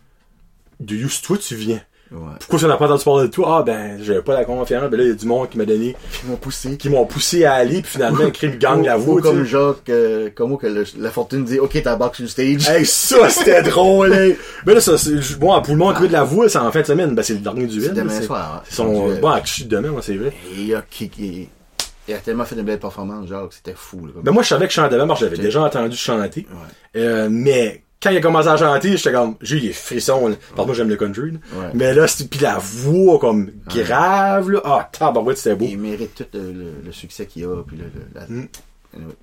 est-ce que toi tu viens? Ouais. Pourquoi tu n'as pas entendu parler de toi? Ah, ben, j'avais pas la confiance. Ben là, il y a du monde qui m'a donné, ils m'ont poussé. qui m'ont poussé à aller, puis finalement, le crime gagne la voix, comme Jacques, euh, comme que le- la fortune dit, ok, t'embarques sur le stage. Hey, ça, c'était drôle, hey. Ben là, ça, c'est, bon, pour le monde qui veut de la voix, c'est en fin de semaine. Ben, c'est le dernier duel. C'est demain là, soir. Ils sont, Duel. bon, à Cuchy demain, moi, c'est vrai. Et il a, qui, qui- il a tellement fait de belles performances, Jacques, c'était fou. Là, Ben, moi, je savais que je chantais que j'avais déjà entendu chanter. Ouais. Euh, mais, quand il a commencé à chanter, j'étais comme, j'ai eu des frissons, là. Que moi, j'aime le country, là. Ouais. Mais là, c'était, pis la voix, comme, grave, là. Ah, tabarouette, c'était beau. Il mérite tout le, le- le succès qu'il a, puis le, la, Mm.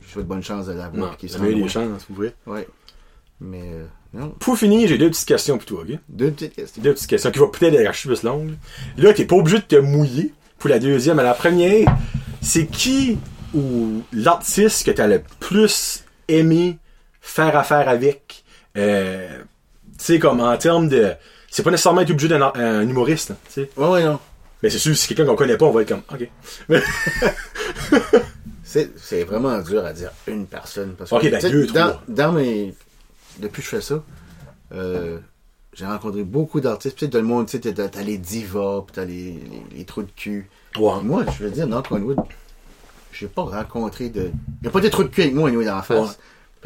Je souhaite bonne chance de puis qu'il ça s'en a eu des chances, vous vrai. Ouais. Mais, euh, non. Pour finir, j'ai deux petites questions pour toi, ok? Deux petites questions. Deux petites questions qui vont peut-être être plus longues. Là, t'es pas obligé de te mouiller pour la deuxième. Mais la première, c'est qui ou l'artiste que t'as le plus aimé faire affaire avec? Euh, tu sais, comme en termes de... C'est pas nécessairement être obligé d'un un humoriste, là, tu sais. Ouais, ouais, non. Mais c'est sûr, si c'est quelqu'un qu'on connaît pas, on va être comme, ok. C'est, c'est vraiment dur à dire une personne. Parce que, Ok, ben, deux, dans, dans mes. Depuis que je fais ça, euh, j'ai rencontré beaucoup d'artistes. Tu sais, dans le monde, tu sais, t'as, les divas, puis t'as les, les, les trous de cul. ouais. Moi, je veux dire, dans Conwood, j'ai pas rencontré de. Il n'y a pas des trous de cul avec moi, anyway, dans la face.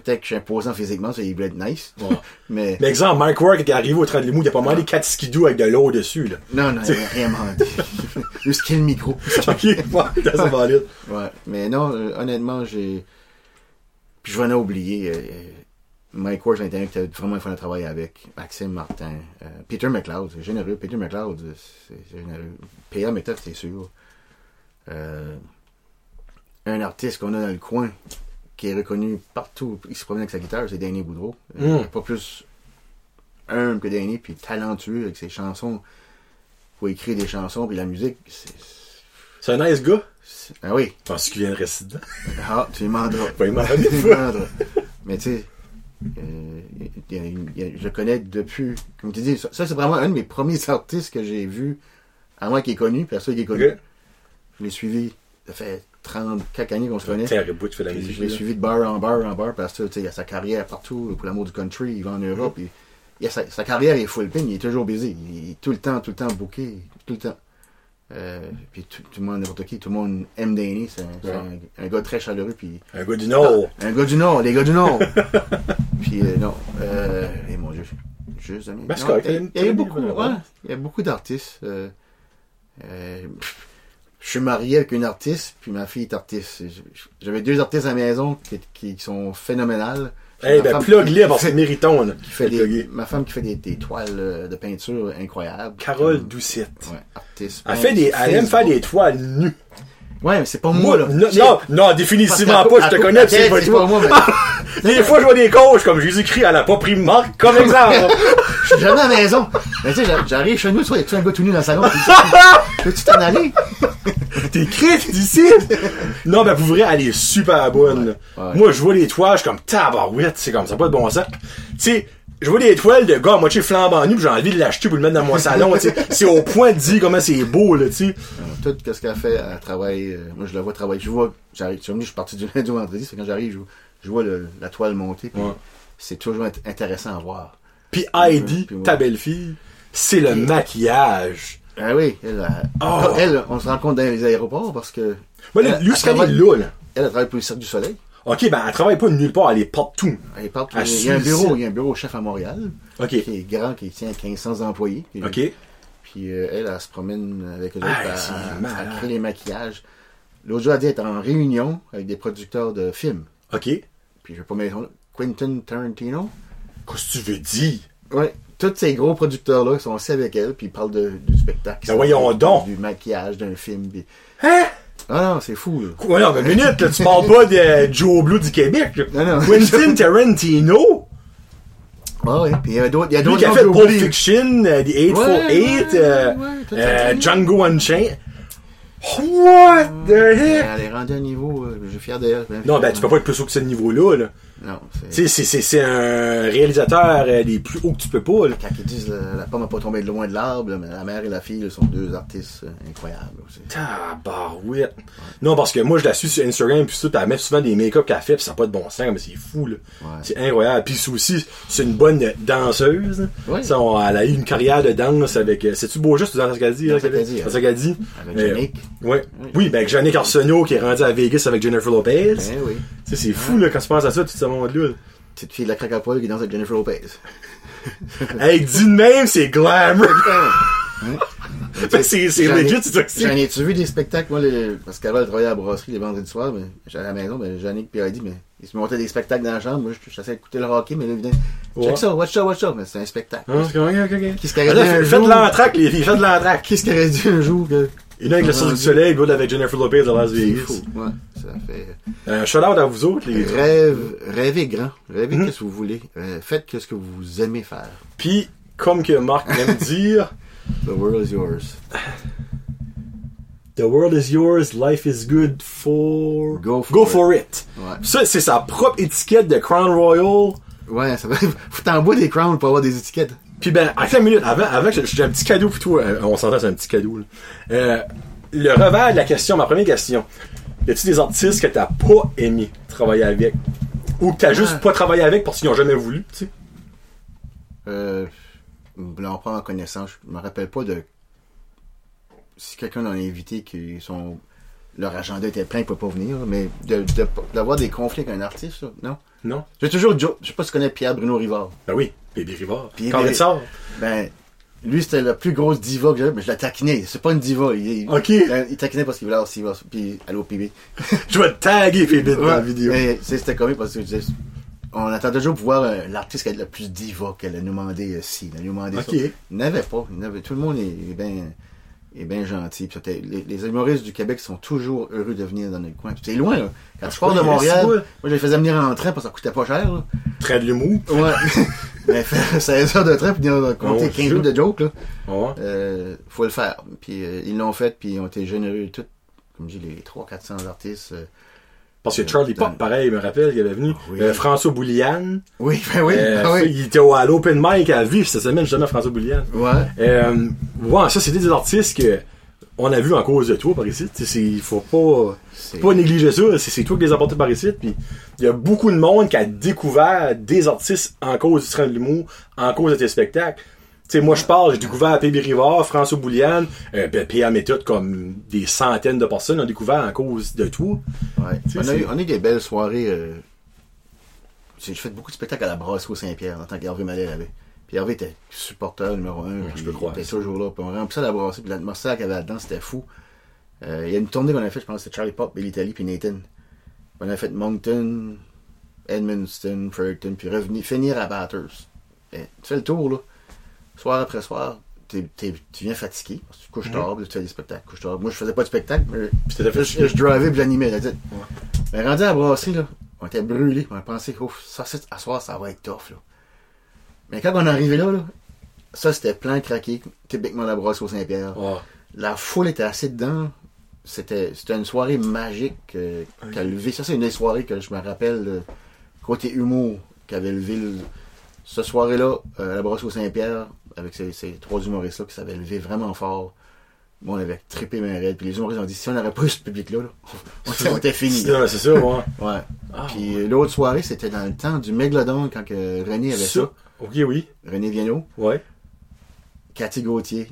Peut-être que je suis imposant physiquement, ça, il voulait être nice. Ouais. Mais. Mais exemple, Mike Ward qui est arrivé au train de l'humour, il a pas mal des 4 skidoo avec de l'eau dessus, là. Non, non, il m'a rien demandé. Juste qu'il le micro. Ok, ouais, it. Ouais, mais non, euh, honnêtement, j'ai. Puis je venais oublier. euh, euh, Mike j'ai été que t'as vraiment fun à travailler avec. Maxime Martin. euh, Peter McLeod, c'est généreux. Peter McLeod, c'est généreux. PA méthode, c'est sûr. Un artiste qu'on a dans le coin, qui est reconnu partout, il se promène avec sa guitare, c'est Danny Boudreau. Euh, Mm. Pas plus humble que Danny, puis talentueux avec ses chansons. Faut écrire des chansons, puis la musique, c'est. C'est un nice gars? Ah oui. Penses-tu qu'il vient de dedans? Ah, tu lui demanderas. Pas lui demanderas. Mais tu sais, euh, il y a une- il y a- je le connais depuis. Comme tu dis, ça, ça, c'est vraiment un de mes premiers artistes que j'ai vu, à moi qui est connu, ceux qui est connu. Je l'ai suivi, ça fait 30 quelques années qu'on se connaît. Tu fais la musique. je l'ai suivi de bar en bar en bar parce que tu sais, il a sa carrière partout pour l'amour du country, il va en Europe. Mm-hmm. il- il a sa, sa carrière est full pin, il est toujours busy. Il est tout le temps, tout le temps booké, tout le temps. Euh, puis tout, tout le monde, n'importe qui, tout le monde aime Danny, c'est un, c'est Ouais. un- un gars très chaleureux. Puis, Un gars du Nord. un gars du Nord, les gars du Nord. puis euh, non, euh, et mon Dieu, juste amis. Il y a- beaucoup, ouais, beaucoup d'artistes. Je suis marié avec une artiste, puis ma fille est artiste. J'avais deux artistes à la maison qui, qui sont phénoménales. Eh Ma ben, femme plug qui- libre, qui c'est mériton, là. qui fait des, ma femme qui fait des, des toiles euh, de peinture incroyables. Carole Comme- Doucette. Ouais, artiste. Elle fait des, elle aime faire des toiles nues. Ouais, mais c'est pas Moi, moi, là. non, non, non, parce définitivement pas, je te connais, c'est pas toi. moi, mais- Des fois, je vois des coachs comme Jésus-Christ, elle a pas pris marque, comme exemple. Suis jamais à la maison. Mais tu sais, j'a- j'arrive chez nous, tu vois, y a-tu un gars tout nu dans le salon? Peux-tu t'en aller? T'es crite d'ici? non, ben, vous verrez, elle est super bonne. Ouais. Moi, je vois les toiles, je suis comme tabarouette, c'est comme ça, pas de bon sens. Tu sais, je vois des toiles de gars à moitié flambant nu, j'ai envie de l'acheter pour le mettre dans mon salon, tu sais. C'est au point de dire comment c'est beau, là, tu sais. Tout ce qu'elle fait, elle travaille, euh, moi je la vois travailler. Je vois, j'arrive, tu vois, je suis parti du lundi au vendredi, c'est quand j'arrive, je, vois- je vois le- la toile monter, Ouais. c'est toujours int- intéressant à voir. Heidi, Puis ouais. ta belle-fille, c'est le maquillage. Ah oui, elle, Oh. elle, on se rend compte dans les aéroports parce que Elle- lui, elle travaille- là, là. elle, travaille pour le Cirque du Soleil. Ok, ben, elle travaille pas nulle part, elle est partout. Elle est partout. Elle il y a un bureau, il y a un bureau chef à Montréal, Ok. qui est grand, qui tient 1500 employés. Puis, Ok. Puis euh, elle, elle se promène avec Ah, puis elle- elle crée les maquillages. L'autre jour, elle dit être en réunion avec des producteurs de films. Ok. Puis je vais pas mettre. Quentin Tarantino? Qu'est-ce que tu veux dire? Ouais. Tous ces gros producteurs-là sont assis avec elle, puis ils parlent de, du spectacle. Ben voyons donc. Du maquillage d'un film. puis- Hein? Ah non, c'est fou, là. Quoi, non, mais minute, là, tu parles pas de Joe Blue du Québec, là. Non, non. Quentin Tarantino, Ah ouais. Puis il y a d'autres. Il y a d'autres qui a fait Pulp. Fiction, euh, The 848, Ouais, euh, ouais, euh. Django Unchained. What the heck? Elle est rendue à un niveau, euh, je suis fier d'elle. Non, ben, tu peux pas être plus haut que ce niveau-là, là. Non, c'est. Tu c'est- un réalisateur euh, des plus hauts que tu peux pas, là. Quand ils disent la, la pomme n'a pas tombé de loin de l'arbre, mais la mère et la fille là, sont deux artistes euh, incroyables. aussi. Tabarouette. Non, parce que moi, je la suis sur Instagram, puis tout, pis elle met souvent des make-up qu'elle fait, pis ça n'a pas de bon sens, mais c'est fou, là. Ouais. C'est incroyable. Puis aussi, c'est une bonne danseuse. Ouais. Ça, on- elle a eu une carrière de danse avec, euh, c'est-tu beau juste dans ce qu'elle dit? Dans là, ce qu'elle dit, qu'elle dit? Avec. Ouais. Oui. Oui, ben, avec Yannick Arsenault, qui est rendu à Vegas avec Jennifer Lopez. Ben oui. Tu c'est fou, là, quand tu penses à ça, tout ce monde-là. là. Petite fille de la craque à poil qui danse avec Jennifer Lopez. Hey, dit de même, c'est glamour. Hein? Ben, c'est, c'est legit, c'est ça J'en c'est. ai-tu vu des spectacles, moi, les... parce qu'avant, elle travaillait à la brasserie les vendredis soirs, mais j'allais à la maison, mais Yannick puis Heidi, mais ils se montaient des spectacles dans la chambre, moi, je- j'essayais d'écouter le hockey, mais là, évidemment, check ça, watch ça, watch ça, mais c'est un spectacle. C'est y Ah, là, dit un Faites de jour? l'entraque, les filles, faites de l'entraque. Qu'est-ce qu'il aurait dit un jour que... Une avec le Cirque du Soleil, l'autre avec Jennifer Lopez à Las C'est Vegas. fou. Ouais, ça fait... Un shout-out à vous autres, les Rêve, rêvez grand. Rêvez Mhm. qu'est-ce que vous voulez. Euh, faites ce que vous aimez faire. Puis, comme que Marc aime dire, The world is yours. The world is yours, life is good for... Go for Go it. for it. Ouais. Ça, c'est sa propre étiquette de Crown Royal. Ouais, ça va. Faut t'en boire des crowns pour avoir des étiquettes. Puis ben, attends une minute, avant, avant j'ai un petit cadeau pour toi. Euh, on s'entend, c'est un petit cadeau. là. Euh, le revers de la question, ma première question. Y a-tu des artistes que t'as pas aimé travailler avec? Ou que t'as juste Ah. pas travaillé avec parce qu'ils ont jamais voulu, tu sais? Euh, là, on prend en connaissance. Je me rappelle pas de. Si quelqu'un en a invité qui sont. Leur agenda était plein, ils pouvaient pas venir, mais de- de- d'avoir des conflits avec un artiste, non? Non? J'ai toujours Joe. Je sais pas si tu connais Pierre Bruno Rivard. Ben oui, Baby Rivard. Puis Quand il sort. Ben, lui, c'était la plus grosse diva que j'avais, mais je la taquinais. C'est pas une diva. Il, Ok. il, il taquinait parce qu'il voulait avoir Siva, puis aller au PB. Je vais te taguer Phoebe dans la vidéo. Mais c'était comique parce que je disais, on attend toujours pour voir euh, l'artiste qui a le plus diva qu'elle a demandé euh, ci, elle a demandé Ok. ça. Il n'avait pas. Il n'avait, tout le monde est, est bien est bien gentil. Puis les, les humoristes du Québec sont toujours heureux de venir dans notre coin. C'est loin, là. Quand je je pars de Montréal, moi, je les faisais venir en train parce que ça coûtait pas cher, là. Trait de l'humour. Ouais. Mais faire 16 heures de train puis venir compter Oh, 15 shit. minutes de joke, là. Ouais. Euh, faut le faire. Puis euh, ils l'ont fait, puis ils ont été généreux tout. Comme je dis, les 300-400 artistes. euh, Parce que Charlie Pop, pareil, il me rappelle, il avait venu. Ah oui. Euh, François Boulian. Oui, ben oui. Euh, ah ça, oui. Il était à l'open mic à Vif cette semaine, justement, François Boulian. Ouais. Euh, ouais, ça, c'était des artistes que on a vu en cause de toi par ici. Il faut pas, pas négliger ça. C'est toi qui les as apportés par ici. Puis il y a beaucoup de monde qui a découvert des artistes en cause du train de l'humour, en cause de tes spectacles. Tu sais, moi, je parle, j'ai découvert P.B. Rivard, François Boulian, euh, ben, P.A. Méthode, comme des centaines de personnes ont découvert en cause de. Ouais. Sais, On, a eu, on a eu des belles soirées. Euh... J'ai fait beaucoup de spectacles à la brasserie au Saint-Pierre en tant qu'Hervé Mallet avait. Puis Hervé était supporter numéro un. je peux croire Il était ça. toujours là. Puis on remplissait la brasserie. Puis l'atmosphère qu'il y avait là-dedans, c'était fou. Euh, Il y a une tournée qu'on a faite, je pense que c'était Charlie Pop, Billy Tally, puis Nathan. On a fait Moncton, Edmundston, Fredericton, puis revenir, finir à Bathurst. Et tu fais le tour, là. Soir après soir, tu viens fatigué. Parce que tu couches tard, puis tu fais des spectacles. couches tard. Moi, je faisais pas de spectacle, mais je, je drivais puis j'animais. dit. Mais rendu à la brasserie, là, on était brûlés. On que ouf, ça, c'est- à soir, ça va être tough. Là. Mais quand on est arrivé là, là Ça, c'était plein craqué, typiquement la brosse au Saint-Pierre. La foule était assez dedans. C'était, c'était une soirée magique euh, a levé. Ça, c'est une des soirées que je me rappelle, euh, côté humour, qui avait levé. le- Cette soirée-là, euh, à la brosse au Saint-Pierre, avec ces, ces trois humoristes-là, qui s'avaient levé vraiment fort. Moi, on avait trippé mes raides. Puis les humoristes ont dit si on n'aurait pas eu ce public-là, là, on, était- fini. C'est ça, ouais. Ouais. Ah, Puis l'autre soirée, c'était dans le temps du Mégalodon, quand que René avait ça? Ok, oui. René Viano, Ouais. Cathy Gauthier,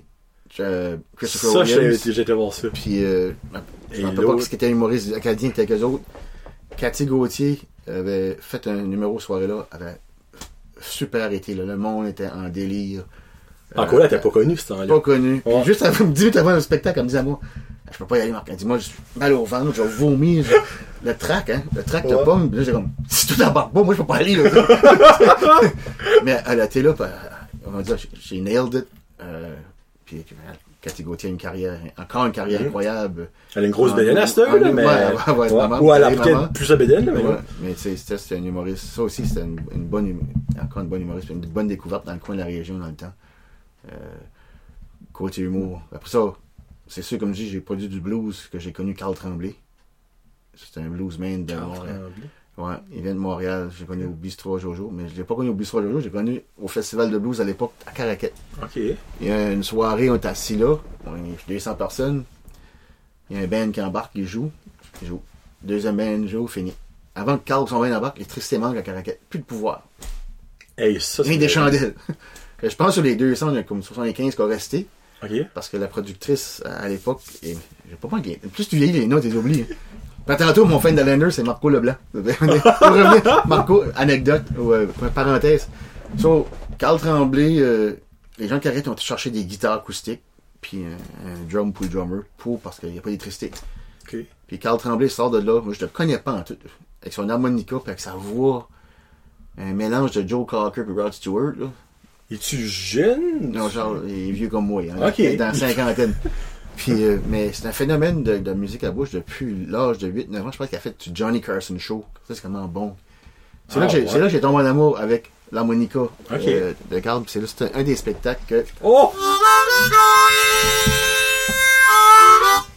euh, Christopher Ça, Williams. j'ai été voir ça. Puis, euh, je rappelle pas ce qui était humoriste acadien avec eux autres. Cathy Gauthier avait fait un numéro soirée-là, avait super été, là. Le monde était en délire. Encore là, Euh, t'as pas connu ce temps-là? pas connu. Puis juste avant, 10 minutes avant le spectacle, elle me disait à moi, je peux pas y aller, Marc. Elle dit, moi, j'ai mal au ventre, j'ai vomi, j'ai- le trac, hein, le trac de Ouais. pomme. Puis là, j'ai comme, si tout embarque pas, moi, je peux pas aller, là. Mais elle a été là, puis, euh, on va dire, j'ai- nailed it. Euh, puis, Cathy Gauthier a une carrière, encore une carrière Mhm. incroyable. Elle a une grosse bédaine à cette heure, là, ouais, mais. ouais, ouais, Ouais. maman, Ou elle a peut-être plus sa bédaine, là, mais mais tu sais, c'était c'était un humoriste. Ça aussi, c'était une, une bonne, hum- encore une bonne humoriste, une bonne découverte dans le coin de la région dans le temps. Euh, côté humour. Après ça, c'est sûr, comme je dis, j'ai produit du blues que j'ai connu Carl Tremblay. C'est un bluesman de Montréal. Ouais, il vient de Montréal. J'ai connu au Bistro Jojo, mais je l'ai pas connu au Bistro Jojo, j'ai connu au Festival de blues à l'époque à Caraquet. Ok. Il y a une soirée, on est assis là, on est 200 personnes. Il y a un band qui embarque, il joue, il joue. Deuxième band joue, fini. Avant que Carl son band embarque, l'électricité manque à Caraquet. Plus de pouvoir. Hey, ça, Rien c'est. des chandelles. Je pense sur les 200, il y a comme 75 qui ont resté. Parce que la productrice, à l'époque, j'ai pas pas plus tu vieillis les notes, tu les oublies. Puis tantôt, mon fan de Lander, c'est Marco Leblanc. Pour revenir, Marco, anecdote, ou euh, parenthèse. So, Carl Tremblay, euh, les gens qui arrêtent ont cherché des guitares acoustiques, puis un, un drum pour le drummer, pour, parce qu'il n'y a pas d'électricité. Puis Carl Tremblay sort de là, moi je le connais pas en tout, avec son harmonica, puis avec sa voix, un mélange de Joe Cocker et Rod Stewart, là. Es-tu jeune? Non, genre, il est vieux comme moi, hein, Ok. il est dans la cinquantaine. Puis, euh, mais c'est un phénomène de, de musique à bouche depuis l'âge de 8-9 ans. Je pense qu'il a fait du Johnny Carson Show. Ça, c'est vraiment bon. C'est là, Ah, que j'ai- ouais. c'est là que j'ai tombé en amour avec l'harmonica Ok. euh, de Carl. C'est là, c'était un des spectacles que, Oh!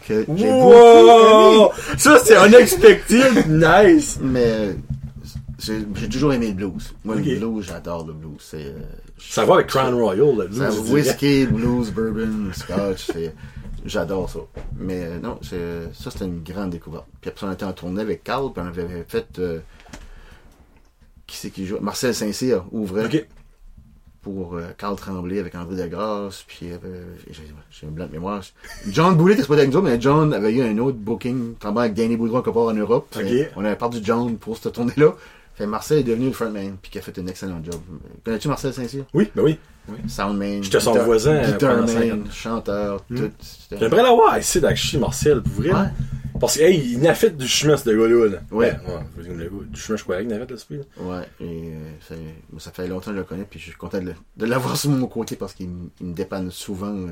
que j'ai beaucoup aimé. Wow! Ça, c'est unexpected. nice. Mais euh, j'ai j'ai toujours aimé le blues. Moi, le blues, j'adore le blues. C'est, euh, Ça va avec Crown Royal, là. Ça, je dirais. whisky, blues, bourbon, scotch, c'est, j'adore ça. Mais euh, non, c'est, ça c'était une grande découverte. Puis après, on était en tournée avec Carl, puis on avait fait, euh, qui c'est qui joue? Marcel Saint-Cyr ouvrait Ok. pour euh, Carl Tremblay avec André Degrasse, puis euh, j'ai, un blanc de mémoire. John Boulet était pas avec nous mais John avait eu un autre booking, travaillant avec Danny Boudreau encore en Europe. On avait perdu John pour cette tournée-là. Fait Marcel est devenu le frontman, puis qui a fait un excellent job. Connais-tu Marcel Saint-Cyr? Oui, ben oui. Soundman. J'étais son guitar- voisin, euh, Guitarman, chanteur, Hmm. tout. J'aimerais l'avoir ici d'Akshi Marcel, pour vrai. Ouais. Parce que, hey, il n'a fait du chemin, ce gars-là, là. Ouais. Ben, ouais, du chemin, je crois qu'il n'a fait, ce là Ouais, et euh, ça, fait longtemps que je le connais, puis je suis content de, de l'avoir sur mon côté parce qu'il il me dépanne souvent.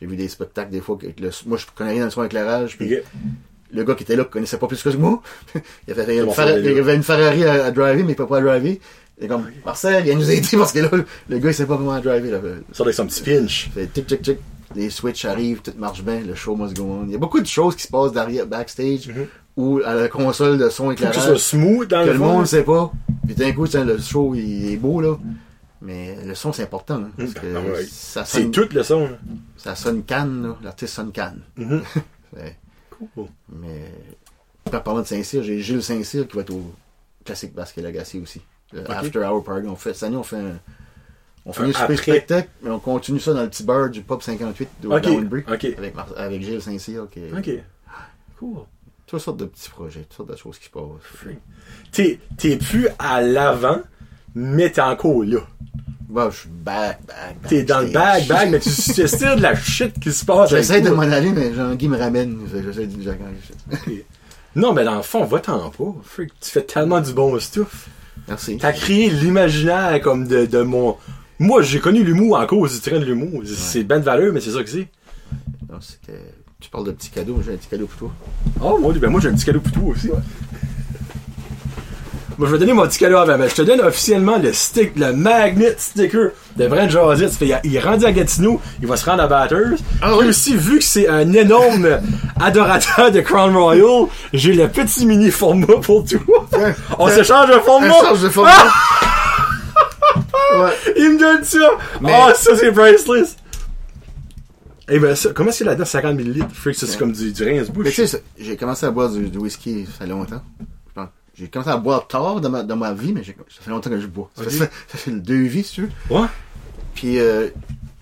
J'ai vu des spectacles des fois que le- moi je connais rien dans le son éclairage, puis. Le gars qui était là connaissait pas plus que moi. il, avait, il, avait une Ferrari, faire des il y avait une Ferrari à, à driver, mais il peut pas driver. Et comme, Marcel, il nous a aidé parce que là, le gars il sait pas comment driver. Là. Ça, avec son petit pinch. Fait tic tic tic, les switches arrivent, tout marche bien, le show must go on. Il y a beaucoup de choses qui se passent derrière, backstage, Mhm. ou à la console de son Faut que ce éclairage. smooth dans que le monde sait pas. Puis d'un coup, tiens, le show il est beau là. Mais le son c'est important. hein, parce que Ah ouais. ça C'est sonne, tout le son, là. ça sonne canne, là. l'artiste sonne canne. Mhm. Ouais. Cool. Mais en parlant de Saint-Cyr, j'ai Gilles Saint-Cyr qui va être au Classic Basket Legacy aussi. Le Ok. After Hour Party. On fait, cette année, on fait un, on super après. spectacle, mais on continue ça dans le petit bar du Pub 58 de Ok. Downbury. Avec, avec Gilles Saint-Cyr. Ok. Cool. Toutes sortes de petits projets, toutes sortes de choses qui se passent. T'es plus à l'avant, mais t'es encore là. Bah, je suis back, back, back. T'es dans le bag, bag, mais tu sais de la shit qui se passe. J'essaie de m'en aller, mais Jean-Guy me ramène. J'essaie de dire. Non, mais dans le fond, va-t'en pas. Freak, tu fais tellement du bon stuff. Merci. T'as créé l'imaginaire comme de, de mon. Moi, j'ai connu l'humour en cause du train de l'humour. C'est ben de valeur, mais c'est ça que c'est. Non, c'était- Tu parles de petits cadeaux, j'ai un petit cadeau pour toi. Oh, moi, ben moi, j'ai un petit cadeau pour toi aussi. Moi, je vais donner mon petit cadeau avant, mais je te donne officiellement le stick, le magnet sticker de Brent Josette. Il est rendu à Gatineau, il va se rendre à Batters. Ah oui? aussi, vu que c'est un énorme adorateur de Crown Royal, j'ai le petit mini format pour toi. On se change de format. change de format. ouais. Il me donne ça. Mais- Oh, ça, c'est priceless. Eh ben, ça, comment c'est là-dedans, 50 ml? Freak, ça, c'est comme du, du Mais rince-bouche. tu sais, j'ai commencé à boire du, du whisky, ça fait longtemps. J'ai commencé à boire tard dans ma, dans ma vie, mais ça fait longtemps que je bois. Ça, fait, ça fait deux vies, si tu veux. Ouais. Puis, euh,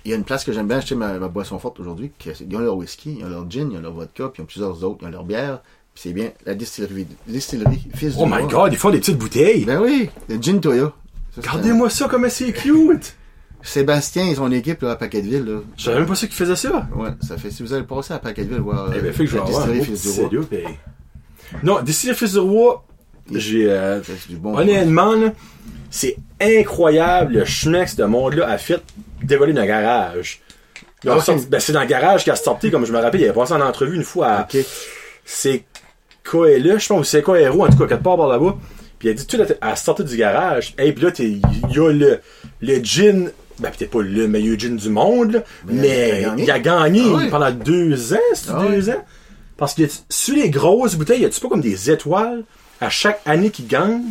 il y a une place que j'aime bien acheter ma, ma boisson forte aujourd'hui. qui- Ils ont leur whisky, ils ont leur gin, ils ont leur vodka, puis ils ont plusieurs autres, ils ont leur bière. Puis c'est bien la distillerie, distillerie Fils Oh my god, ils font des petites bouteilles. Ben oui, le gin Toya. Regardez-moi ça, comment c'est cute. Sébastien et son équipe là, à Paquetteville. Là. Je savais même pas ça qu'ils faisaient ça. Ouais, ça fait si vous allez passer à Paquetteville voir Eh euh, ben, fait que je vais avoir un distillerie Fils du Roi. hey. Non, Distillery Fils du Roi, j'ai, euh, bon. honnêtement, là, c'est incroyable le chemin que ce monde-là a fait dévoiler dans le garage. Ah, ben, c'est dans le garage qu'il a sorti, comme je me rappelle, il avait passé en entrevue une fois à, Ok. c'est Coelho, je pense, ou c'est Coelho, en tout cas, quelque part par là-bas. Puis il a dit tout à, sortir du garage. Et puis là, il y a le, le gin, ben peut-être pas le meilleur gin du monde, là, Mais mais, il a gagné. Ah pendant deux ans, c'est Ah deux ans. Parce que sur les grosses bouteilles, y a-tu pas comme des étoiles? À chaque année qui gagnent?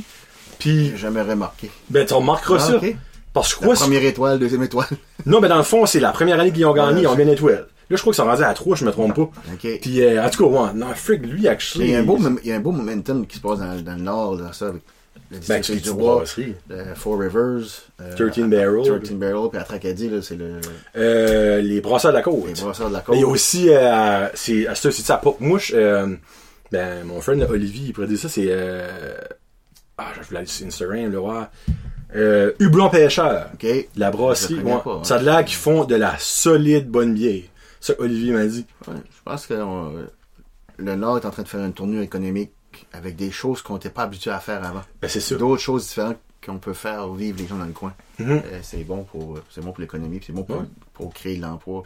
Puis, J'ai jamais remarqué. ben, tu remarqueras Ah, ça. ok. Parce que La première étoile, deuxième étoile. non, mais dans le fond, c'est la première année qu'ils ont gagné, ils ont bien étoile. Là, je crois qu'ils sont rendus à 3, je me trompe pas. Ok. Puis, euh, en tout cas, ouais, non, Frick, lui, actually. Il y a un beau, il y a un beau momentum qui se passe dans, dans le nord, là, ça, avec le Ben, du dis roi, Four Rivers, euh, 13 Barrel. 13 Barrel, puis à Tracadie, là, c'est le, Euh, les brasseurs de la côte. les brasseurs de la côte. il y a aussi, euh, c'est, à ça, c'est ça, Pop Mouche, euh, ben, mon friend Olivier, il dire ça, c'est, euh, ah, je voulais aller sur Instagram, le voir. Euh, Hublon Pêcheur. Ok. La brasserie, ouais. pas, hein. Ça a de l'air qu'ils font de la solide bonne bière. Ça, Olivier m'a dit. Ouais, je pense que le Nord est en train de faire une tournure économique avec des choses qu'on n'était pas habitué à faire avant. Ben, c'est sûr. D'autres choses différentes qu'on peut faire vivre les gens dans le coin. Mhm. Euh, c'est bon pour c'est bon pour l'économie, c'est bon pour, Ouais. pour créer de l'emploi,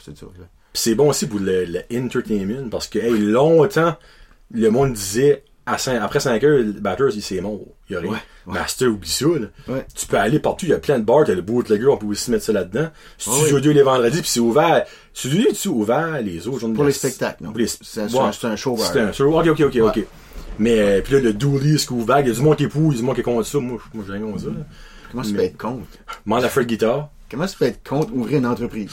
c'est bon aussi pour le, le entertainment, parce que, hey, longtemps, le monde disait, à après 5 heures, le Batters, il c'est mort. Il y a rien. Ouais, ouais. Master, oublie ça, là. Ouais. Tu peux aller partout, il y a plein de bars, t'as le bootlegger, on peut aussi mettre ça là-dedans. Studio Ouais. 2 les vendredis, puis c'est ouvert. Studio 2 est ouvert les autres jours de Pour les spectacles, non. Pour les- C'est un, un- show. C'est un show. Ok, ok, ok, ok. Mais, euh, puis là, le Dooley, ce ouvert, il y a du monde qui est pour, il y a du monde qui est contre ça. Moi, je- moi j'ai rien contre ça, là. Comment tu peux être contre? Demande à Fred Guitar. Comment tu peux être contre ouvrir une entreprise?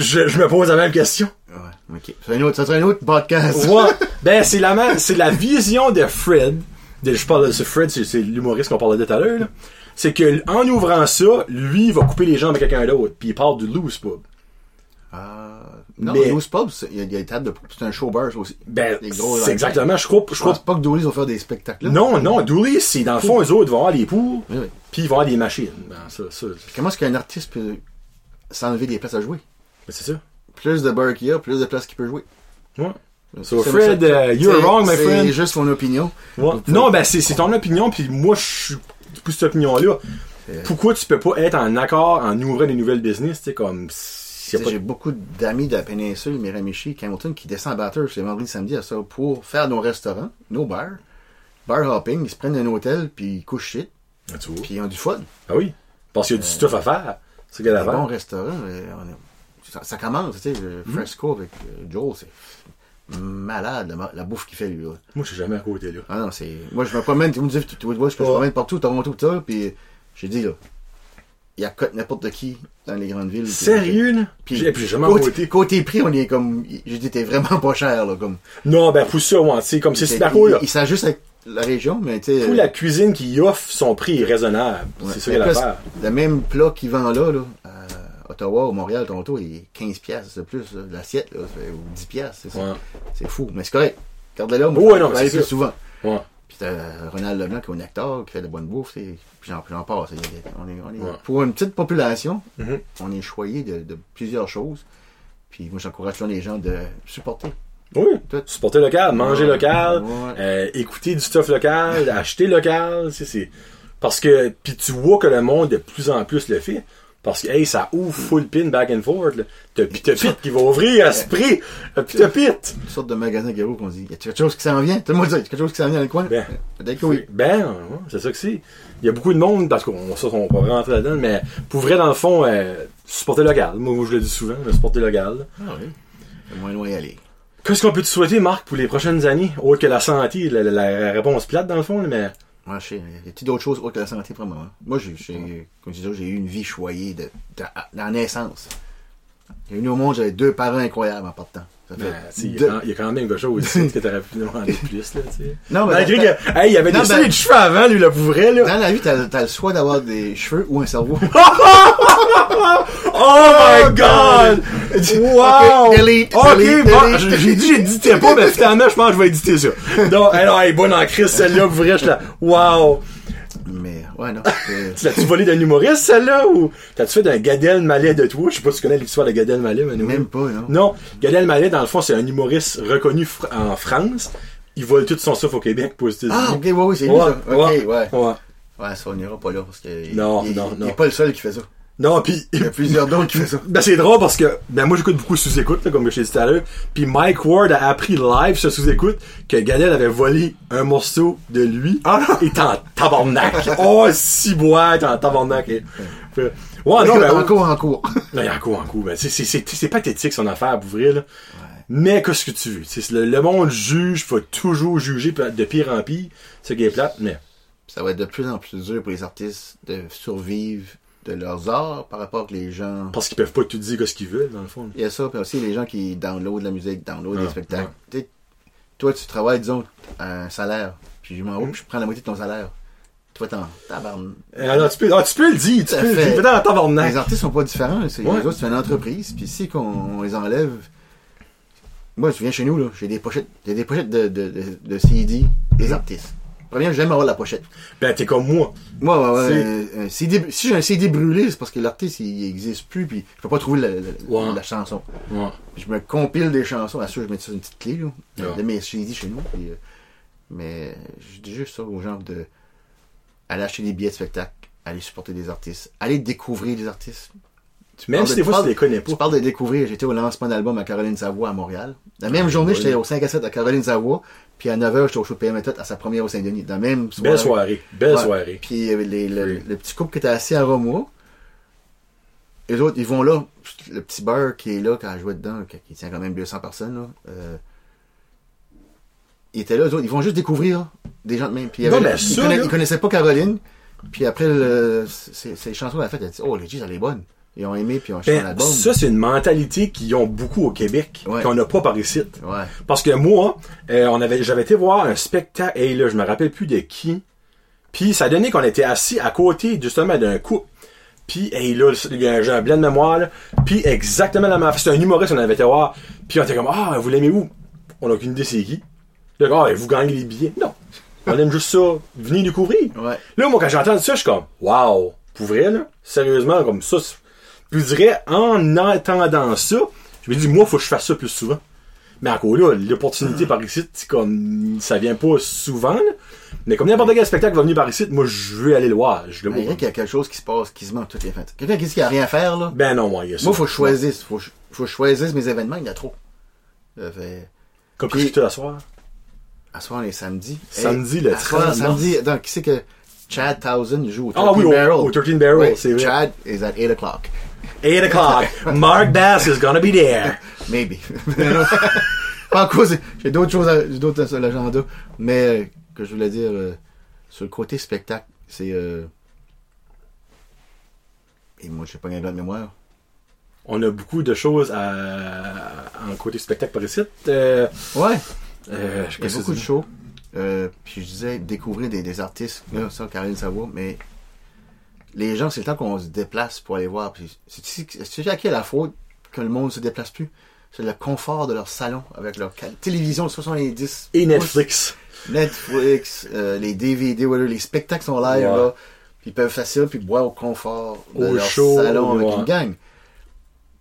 Je, je me pose la même question. Ouais, ok. C'est un autre, ça un autre podcast. Ouais. ben, c'est la, ma- c'est la vision de Fred. De, je parle de ce Fred, c'est, l'humoriste qu'on parlait de tout à l'heure. C'est que, en ouvrant ça, lui, il va couper les jambes avec quelqu'un d'autre. Puis il parle du loose pub. Ah, non, Mais- Loose Pub, il y a des tables de, c'est un show bar, ça aussi. Ben, c'est exactement, je crois, je crois pense pas que Dooley va faire des spectacles là. Non, non, Dooley, c'est dans le fond, eux autres vont avoir les poules, Oui, oui. puis ils vont avoir des machines. Ben, ça, ça, Comment est-ce qu'un artiste peut s'enlever des places à jouer? Ben, c'est ça. Plus de bars qu'il y a, plus de places qu'il peut jouer. Ouais. So, C'est- Fred, c'est- uh, you're c'est- wrong, my C'est friend. juste mon opinion. Ouais. Non, ben, c'est, c'est ton opinion, puis moi, je suis pour cette opinion-là. C'est- Pourquoi tu peux pas être en accord en ouvrant des nouvelles business, tu sais, comme, J'ai beaucoup d'amis de la péninsule, Miramichi, Hamilton, qui descendent à Batters les vendredis samedi à ça pour faire nos restaurants, nos bars, bar hopping, ils se prennent un hôtel, puis ils couchent shit, Ah, puis ils ont du fun. Ah oui. Parce qu'il y a du stuff à faire. C'est ce qu'il y a à Un bon faire. restaurant, euh, on est- ça, ça commence, tu sais, le Hmm. Fresco avec euh, Joel, c'est malade, la, la bouffe qu'il fait, lui, là. Moi, je suis jamais à côté, là. Ah non, c'est. Moi, je me promène, tu me dis, tu tu vois, je me promène partout, Toronto, tout ça, puis j'ai dit, là, il y a n'importe qui dans les grandes villes. puis- Sérieux, là? Puis, puis j'ai jamais à côté, côté. prix, on est comme. J'ai dit, t'es vraiment pas cher, là, comme. Non, ben, pour ça, ouais, tu sais, comme c'est Il- Sparko, là. Il, il s'ajuste avec la région, mais tu sais. Pour euh, la cuisine qu'il offre, son prix est raisonnable. ouais. C'est ça qu'il a. Le même plat qu'il vend là, là, Ottawa, ou Montréal, Toronto, il est 15 piastres de plus, l'assiette, ou 10 piastres, c'est. Ouais. Fou, mais c'est correct. Garde-le là, moi, c'est aller plus souvent. Ouais. Puis t'as Ronald Leblanc qui est un acteur, qui fait de bonne bouffe, puis j'en, passe. On est, on est- Ouais. Pour une petite population, Mhm. on est choyé de, de plusieurs choses. Puis moi, j'encourage toujours les gens de supporter. Oui. Tout. Supporter local, manger Ouais. local, euh, écouter du stuff local, acheter local, c'est, c'est, parce que, puis tu vois que le monde de plus en plus le fait. Parce que, hey, ça ouvre full pin back and forth. T'as Pita Pit qui va ouvrir à ce prix. Pita Pit. Une sorte de magasin Garo qu'on dit, y a quelque chose qui s'en vient? Tout le monde dit, y a quelque chose qui s'en vient dans le coin? Ben. Peut-être que oui. Ben, c'est ça que c'est. Il y a beaucoup de monde, parce qu'on on va pas rentrer là-dedans, mais pour vrai, dans le fond, euh, supporter local. Moi, je le dis souvent, le supporter local. Ah oui. C'est moins loin aller. Qu'est-ce qu'on peut te souhaiter, Marc, pour les prochaines années? Autre que la santé, la, la- la réponse plate, dans le fond, mais... Moi, je sais, y a-t-il d'autres choses autres que la santé pour moi? hein? Moi, j'ai, j'ai- comme je disais, j'ai eu une vie choyée de, de, de la naissance. J'ai venu au monde, j'avais deux parents incroyables en partant. Ben, il y, deux- a quand- il y a quand même quelque chose ici que t'aurais pu demander plus, là, tu sais. Non, mais Malgré que, hey, il y avait Non, des ben- de cheveux avant, lui, là, pour vrai, là. Dans la vie, t'as, t'as le choix d'avoir des cheveux ou un cerveau. Oh my god! Wow! Ok, delete, Ok, delete, bon, delete. j'ai dit j'éditais pas, mais finalement, je pense que je vais éditer ça. Donc, non, elle est bonne en crise, celle-là, pour vrai, je là. Wow! mais, ouais, non. Tu L'as-tu volé d'un humoriste, celle-là, ou t'as-tu fait d'un Gadel Malais de toi? Je sais pas si tu connais l'histoire de Gadel Malais, mais Même pas, non. Non, Gadel Malais, dans le fond, c'est un humoriste reconnu fr- en France. Il vole tout son stuff au Québec pour les. Ah, ok, ouais, oui, c'est lui, Ouais, ça. Ok, ouais. ouais. ouais. ça, on n'ira pas là, parce que. il- Non, il, non, il, non. est pas le seul qui fait ça. Non, pis... Il y a plusieurs d'autres qui font ça. Ben c'est drôle parce que ben moi j'écoute beaucoup sous-écoute là, comme je t'ai dit tout à l'heure. Puis Mike Ward a appris live sur sous-écoute que Gadel avait volé un morceau de lui. Ah non! Il était en tabarnak. oh si bois, il était en tabarnak. Et- Ouais, non, ben, en cours, en cours. non, il y a encore en coup. Ben, c'est, c'est, c'est, c'est pathétique son affaire pour vrai là. Mais qu'est-ce que tu veux? Le, le monde juge, faut toujours juger de pire en pire. C'est qui est plate, mais. ça va être de plus en plus dur pour les artistes de survivre de leurs arts par rapport que les gens. Parce qu'ils peuvent pas tout dire ce qu'ils veulent, dans le fond. Il y a ça, puis aussi les gens qui downloadent la musique, downloadent Ah, les spectacles. Toi, tu travailles, disons, à un salaire, puis je m'en vais, puis je prends la moitié de ton salaire. Toi, t'en tabarn. Euh, Alors, tu peux, ah, tu peux le dire, tu Ça peux le fait- dire. La tabarnak. Les artistes sont pas différents. C'est, Ouais. Les autres, c'est une entreprise, puis si qu'on on les enlève. Moi, tu viens chez nous, là, j'ai des pochettes, j'ai des pochettes de, de, de, de CD des artistes. Premièrement, j'aime avoir la pochette. Ben, t'es comme moi. Moi, ouais, ouais, CD, si j'ai un CD brûlé, c'est parce que l'artiste, il, existe plus, puis je peux pas trouver la, la, Ouais. la chanson. Ouais. Puis je me compile des chansons, assure, je mets ça sur une petite clé, là, Ouais. de mes CD chez nous. puis, euh, mais je dis juste ça aux gens de aller acheter des billets de spectacle, aller supporter des artistes, aller découvrir des artistes. Tu Même si de- des fois, tu les connais pas. Tu parles de découvrir, j'étais au lancement d'album à Caroline Savoie à Montréal. La même journée, oui. j'étais au 5 à 7 à Caroline Savoie, puis à 9h, j'étais au show PM à sa première au Saint-Denis. Dans la même soirée. Belle soirée. Belle Ouais. soirée. Puis les- le, Oui. le petit couple qui était assis à Romois. Les autres, ils vont là. Le petit beurre qui est là quand je jouais dedans, qui tient quand même 200 personnes, là. euh, ils étaient là, ils vont juste découvrir des gens de même. Puis il y Non, avait- mais ils, conna- ils connaissaient pas Caroline. Puis après, le, ces, chansons fête, ils ont dit, oh, les G's, elle est bonne. Ils ont aimé, puis ils ont acheté Ben, l'album. ça, c'est une mentalité qu'ils ont beaucoup au Québec, Ouais. qu'on n'a pas par ici. Ouais. Parce que moi, euh, on avait, j'avais été voir un spectacle, et là, je me rappelle plus de qui. Puis ça donnait qu'on était assis à côté, justement, d'un couple. Puis, hey, là, j'ai un blanc de mémoire. Puis, exactement la même C'est un humoriste, on avait été voir. Puis, on était comme, ah, vous l'aimez où? On n'a aucune idée c'est qui. Là, ah, vous gagnez les billets. Non. On aime juste ça. Venez découvrir. Ouais. Là, moi, quand j'ai entendu ça, je suis comme, wow. Pour vrai, là. Sérieusement, comme ça. Puis, je dirais, en entendant ça, je me dis, moi, faut que je fasse ça plus souvent. Mais encore là, l'opportunité par ici, c'est comme, ça vient pas souvent, là. Mais comme n'importe quel spectacle va venir par ici, moi, je veux aller le voir. Je le Mais il y vois. a qu'il y a quelque chose qui se passe quasiment toutes les fêtes. Quelqu'un qui dit qu'il n'y a rien à faire, là. Ben non, moi, il y a ça. Moi, faut que je choisisse. Faut, que je- faut que je choisisse mes événements, il y en a trop. Ça fait- Comme Puis- que tu à soir. À soir, les samedis. Samedi, le à soir, 30 samedi. Donc, qui c'est que Chad Townsend joue au 13 Ah oui, au- Barrel? au 13 Barrel, c'est vrai. Chad is at 8 o'clock. 8 o'clock. Mark Bass is gonna be there. Maybe. Encore, c'est- j'ai d'autres choses, à- d'autres sur l'agenda. Mais, euh, que je voulais dire, euh, sur le côté spectacle, c'est, euh, et moi, je sais pas un gars de mémoire. On a beaucoup de choses à, en côté spectacle par ici. Ouais. euh, Il y a beaucoup de shows. Puis je disais découvrir des, des artistes, là, ça, Caroline Savoie, mais les gens, c'est le temps qu'on se déplace pour aller voir. C'est à qui est la faute que le monde se déplace plus? C'est le confort de leur salon avec leur télévision de 70. Et pouces, Netflix. Netflix, euh, les DVD, les spectacles sont live, Ouais. là. Puis ils peuvent ça, puis boire au confort de Au leur salon avec une gang.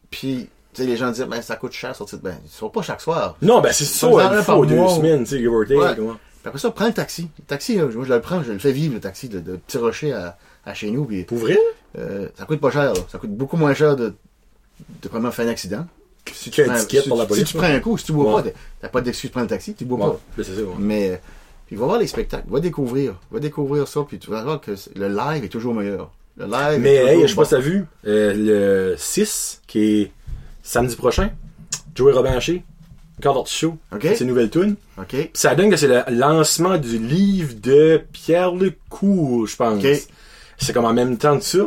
Puis, tu sais, les gens disent, ben, ça coûte cher sortir. Ben, ils sont pas chaque soir. Non, ben c'est ça, par ou deux semaines, tu sais, give or take. Ouais. ouais. Puis après ça, prends le taxi. Le taxi, là, moi, je le prends, je le fais vivre, le taxi de, de Petit Rocher à, à chez nous. Puis, Pour vrai? Euh, ça coûte pas cher, là. Ça coûte beaucoup moins cher de, de vraiment faire un accident. Si Qu'un prends- si- pour la police, Si tu prends un coup, si tu bois Ouais. pas, t'as- pas d'excuse de prendre le taxi, tu bois Ouais, pas. ça, ouais. Mais, euh, puis va voir les spectacles, va découvrir, va découvrir ça, puis tu vas voir que le live est toujours meilleur. Le live Mais hey, je sais pas si t'as vu, euh, le 6, qui est samedi prochain, Joey Robinché, Card Show, Ok. c'est une nouvelle tune. Ça donne que c'est le lancement du livre de Pierre Lecourt, je pense. C'est comme en même temps de ça.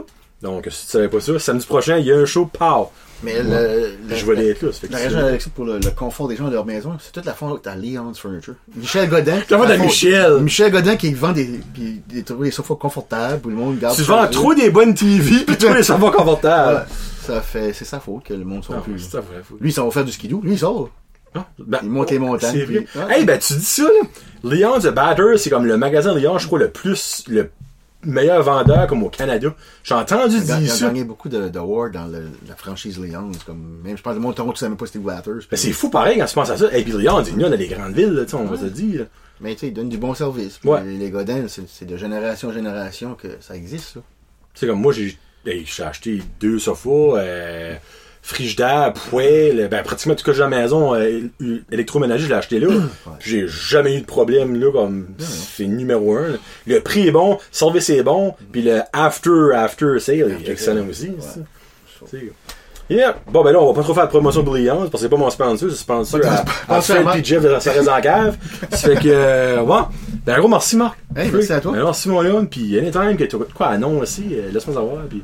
Donc, si tu savais pas ça, samedi prochain, il y a un show Pow. Mais le, le- Je vais être là, ça que La raison d'Alexis pour le, le confort des gens dans leur maison, c'est toute la faute à Leon's Furniture. Michel Godin. La faute à Michel? Michel Godin qui vend des, puis des, des sofas confortables, où le monde garde. Tu ça. vends trop des bonnes TV, toi, les savons Ouais, confortables. ça fait, c'est sa faute que le monde soit Non, plus. c'est ça, faut- Lui, s'en va faire du skidoo. Lui, il sort. Ah, ben, Il monte les montagnes, puis- ouais. Hey, ben, tu dis ça, là. Leon the Batter, c'est comme le magasin Leon, je crois, le plus, le meilleur vendeur, comme au Canada. J'ai entendu dire a ça. gagné beaucoup de- d'awards dans le- la franchise Leon's. Comme, même, je pense que monde Toronto, tu savais même pas Steve Watters. Ben, c'est fou pareil quand tu penses à ça. Et puis Leon, il y en a dans les grandes villes, là, tu sais, on va le dire. Mais tu sais, il donne du bon service. Ouais. Les, les Godin, c'est de génération en génération que ça existe, ça. C'est comme moi, j'ai hey, j'ai acheté deux sofas, euh, frigidaire, poêle, ben pratiquement tout ce que j'ai à la maison, euh, électroménager, je l'ai acheté là. J'ai jamais eu de problème là, comme c'est numéro un. là. Le prix est bon, le service est bon, puis le after after sale est excellent aussi. ouais. Yeah. Bon, ben là, on va pas trop faire de promotion Leon, parce que c'est pas mon sponsor, c'est sponsor à, à Fred puis Jeff de reste en cave. ça fait que, euh, bon. Ben, gros, merci Marc. Hey, merci à toi. Ben, merci mon Léon, puis anytime que tu quoi à nom aussi, euh, laisse-moi savoir. Puis,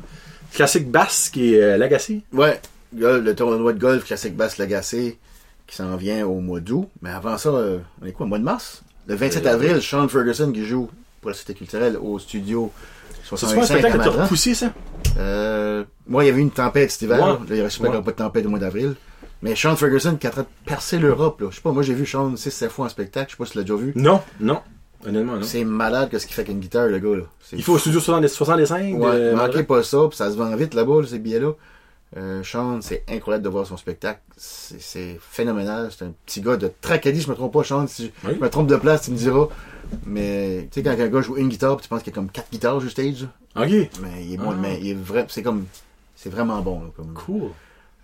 classique basse qui est euh, l'agacé. Ouais, le tournoi de golf classique basse Lagacé qui s'en vient au mois d'août. Mais avant ça, euh, on est quoi, au mois de mars? Le 27 Euh, avril, Sean Ferguson qui joue pour la Cité culturelle au studio C'est pas un 65 à spectacle que t'as repoussé, ça? Euh, moi, il y avait eu une tempête cet hiver. Ouais. là. Il avait Ouais. pas de tempête au mois d'avril. Mais Sean Ferguson qui est en train de percer l'Europe. là. Je sais pas, moi j'ai vu Sean 6-7 fois en spectacle. Je sais pas si tu l'as déjà vu. Non, non. Honnêtement, non. C'est malade que ce qu'il fait avec une guitare, le gars. Là. Il faut au studio 60 65 Ouais, de manquez pas ça, puis ça se vend vite là-bas, là, ces billets-là. Euh, Sean, c'est incroyable de voir son spectacle. C'est phénoménal. C'est un petit gars de Tracadie, je me trompe pas, Sean. Si je Oui. je me trompe de place, tu me diras. Mais, tu sais, quand un gars joue une guitare, puis tu penses qu'il y a comme quatre guitares sur stage. Ok. mais il est bon, Ah. mais il est vrai, c'est comme, c'est vraiment bon, là, comme, Cool.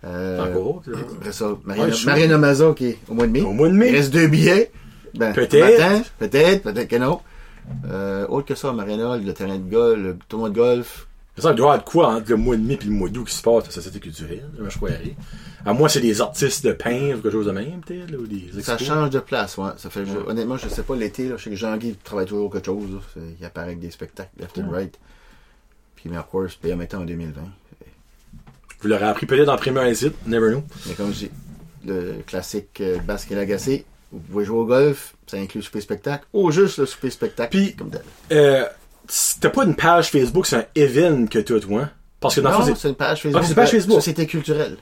euh, Encore. après ça, Mariana, Ouais, suis- Mariana Maza qui est au mois de mai. Au mois de Il mai. reste deux billets. Ben, Peut-être. matin, Peut-être, peut-être que non. Euh, autre que ça, Mariana, le terrain de golf, le tournoi de golf, Ça, il doit y avoir de quoi entre le mois de mai et le mois d'août qui se passe à la société culturelle, je croirais. À moi, c'est des artistes de peintre ou quelque chose de même, peut-être, ou des Ça change de place, ouais. Ça fait, je- honnêtement, je sais pas, l'été, là, je sais que Jean-Guy travaille toujours quelque chose, là. Il apparaît avec des spectacles left and right. Puis, mais of course, paye en 2020. Vous l'aurez appris peut-être en premier site, never know. Mais comme je dis, le classique euh, basque et l'agacé, vous pouvez jouer au golf, ça inclut le souper spectacle, ou juste le souper spectacle. Puis- comme tel. Euh, t'as pas une page Facebook, c'est un event que t'as, toi, hein? Parce que dans Non, c'est... une page Facebook. Ah, c'est une page Facebook. Société culturelle.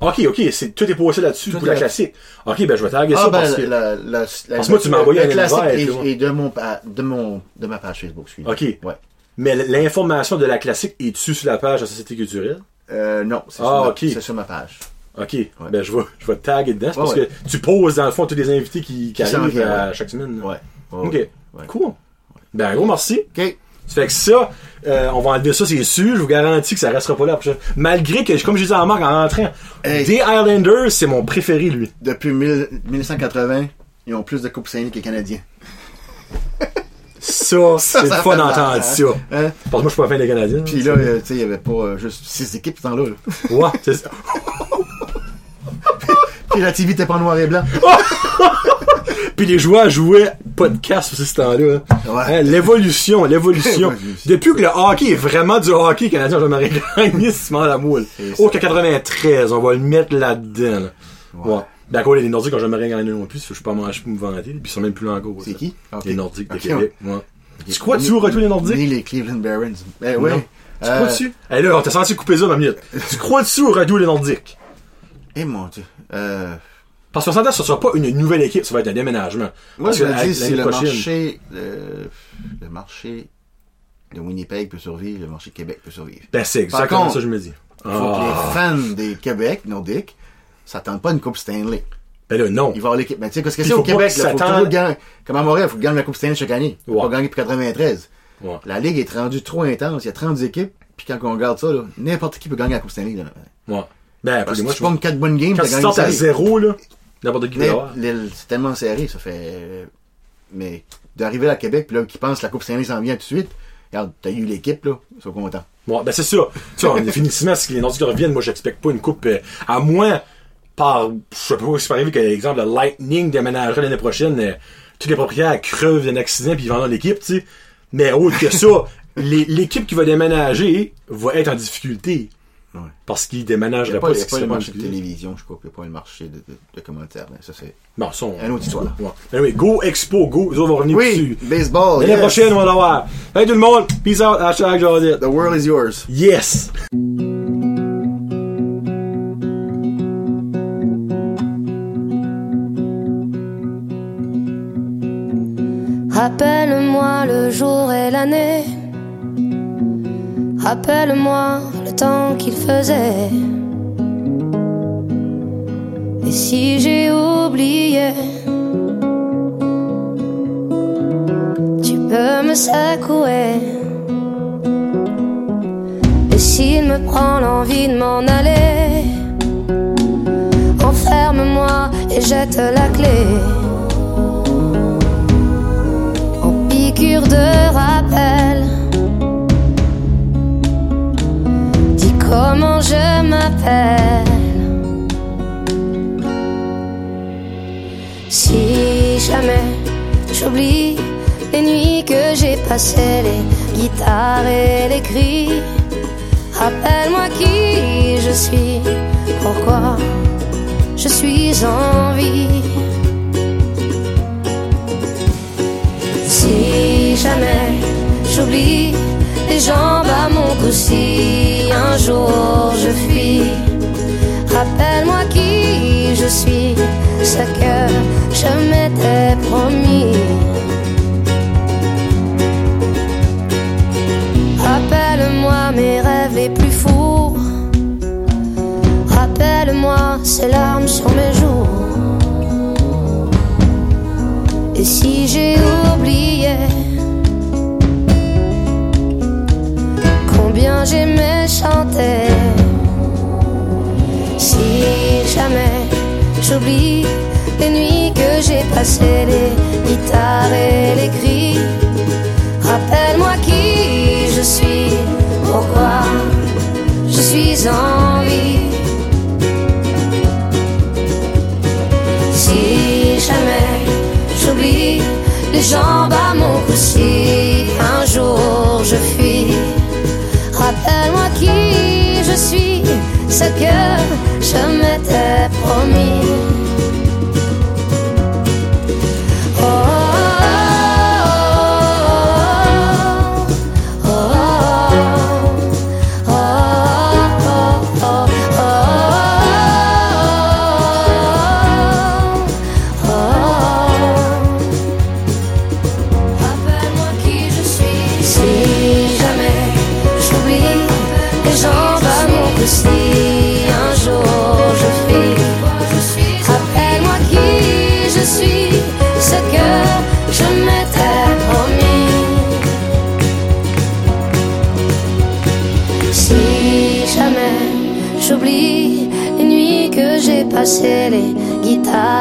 Ok, ok, c'est, tout est posé là-dessus Tout pour la classique. Ok, ben, je vais taguer Ah, ça ben, parce que... la, la, la, Parce que moi, tu m'as envoyé un classique là. est de, mon, de, mon, de ma page Facebook, Ok. Ouais. Mais l'information de la classique est dessus sur la page de la Société culturelle? Euh, non, c'est Ah, sur, ma- ok. c'est sur ma page. Ok, ben je vais, je vais taguer dedans. Parce Ouais, que tu poses dans le fond tous les invités qui, qui Qui s'en arrivent à ouais. chaque semaine. Ouais. Ok, cool. Ben un gros merci. Ok. Ça fait que ça, euh, on va enlever ça, c'est sûr. Je vous garantis que ça restera pas là. prochaine- Malgré que, comme je disais en marque en rentrant, Hey. The Islanders, c'est mon préféré, lui. Depuis 1000 1980, ils ont plus de Coupes Stanley que les Canadiens. Ça, c'est Ça, fait d'entendre hein? ça. Hein? Parce que moi, je suis pas fan des Canadiens. Puis là, euh, tu sais, il y avait pas euh, juste six équipes ce temps-là. là. Ouais, c'est ça. Puis la TV était pas en noir et blanc. Puis les joueurs jouaient casse aussi ce temps-là. Ouais. Hein, l'évolution, l'évolution. Depuis que le hockey est vraiment du hockey canadien, j'aimerais gagner ce moment la moule. Oh, que 93, on va le mettre là-dedans. là. Ouais. Ouais. D'accord, les Nordiques, quand j'aimerais gagner non plus, je suis pas manger pour me vanter, puis ils sont même plus là encore. C'est ça. qui? Les Nordiques de Québec. Ouais. ouais. Tu crois-tu au retour des Nordiques? Ni les Cleveland Barons. Ben oui. Non. Tu Euh, crois-tu? Eh là, on t'a senti couper ça la minute. tu crois-tu au retour des Nordiques? Eh mon dieu. Euh, Parce qu'on s'entend, ce sera pas une nouvelle équipe, ça va être un déménagement. moi, Parce je me dis, si le prochaine- marché, le, le marché de Winnipeg peut survivre, le marché de Québec peut survivre. Ben, c'est exactement contre, ça que je me dis. Il faut que Ah. les fans des Québec, nordiques, s'attendent pas à une Coupe Stanley. Ben là, non. Il va avoir l'équipe. Mais tu sais, qu'est-ce que c'est faut au Québec, là? Faut toujours gagner. Comme à Montréal, il faut gagner la Coupe Stanley chaque année. Faut Ouais. pas gagner pour 93. Ouais. La Ligue est rendue trop intense. Il y a 30 équipes. Puis quand on regarde ça, n'importe qui peut gagner la Coupe Stanley. Là. Ouais. Ben, Parce que moi, tu je pognes 4 bonnes games, Quand tu une à zéro, là, n'importe qui peut Mais l'avoir. l'île, c'est tellement serré, ça fait. Mais d'arriver à Québec, puis là, qui pense que la Coupe Stanley s'en vient tout de suite, regarde, t'as eu l'équipe, là, ils sont contents. Bon, ben c'est ça. Tu on- définitivement, si les Nordiques reviennent, moi j'expecte pas une coupe euh, à moins par je sais pas si c'est arrivé que l'exemple le Lightning déménagerait l'année prochaine, euh, tous les propriétaires crevent d'un accident puis ils vendent l'équipe, tu sais. Mais autre que ça, l'équipe qui va déménager va être en difficulté. Ouais. Parce qu'ils déménageraient a pas, pas, ce pas qui le marché de télévision, je crois, il n'y a pas le marché de, de, de commentaires. mais ça, c'est. Bon, ça, on... Une autre histoire. Ouais. Oui, go Expo, go, nous autres, on va revenir Oui, dessus. baseball. L'année yes. prochaine, on va l'avoir. Hey tout le monde, peace out, hashtag Josette. The world is yours. Yes! Rappelle-moi le jour et l'année. Rappelle-moi le temps qu'il faisait. Et si j'ai oublié, tu peux me secouer. Et s'il me prend l'envie de m'en aller, enferme-moi et jette la clé. En piqûre de rappel. Comment je m'appelle. Si jamais j'oublie les nuits que j'ai passées, les guitares et les cris, rappelle-moi qui je suis, pourquoi je suis en vie. Si jamais j'oublie les jambes à mon cou, si un jour je fuis, rappelle-moi qui je suis, ce que je m'étais promis. Rappelle-moi mes rêves les plus fous. Rappelle-moi ces larmes sur mes joues. Et si j'ai oublié j'aimais chanter, si jamais j'oublie les nuits que j'ai passées, les guitares et les cris, rappelle-moi qui je suis, pourquoi je suis en vie. Si jamais j'oublie les jambes à mon ce que je m'étais promis.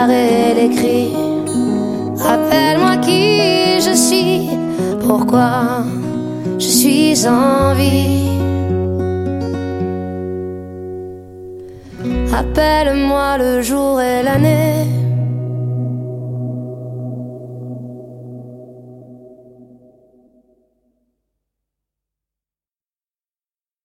Et les cris. Rappelle-moi qui je suis, pourquoi je suis en vie. Rappelle-moi le jour et l'année.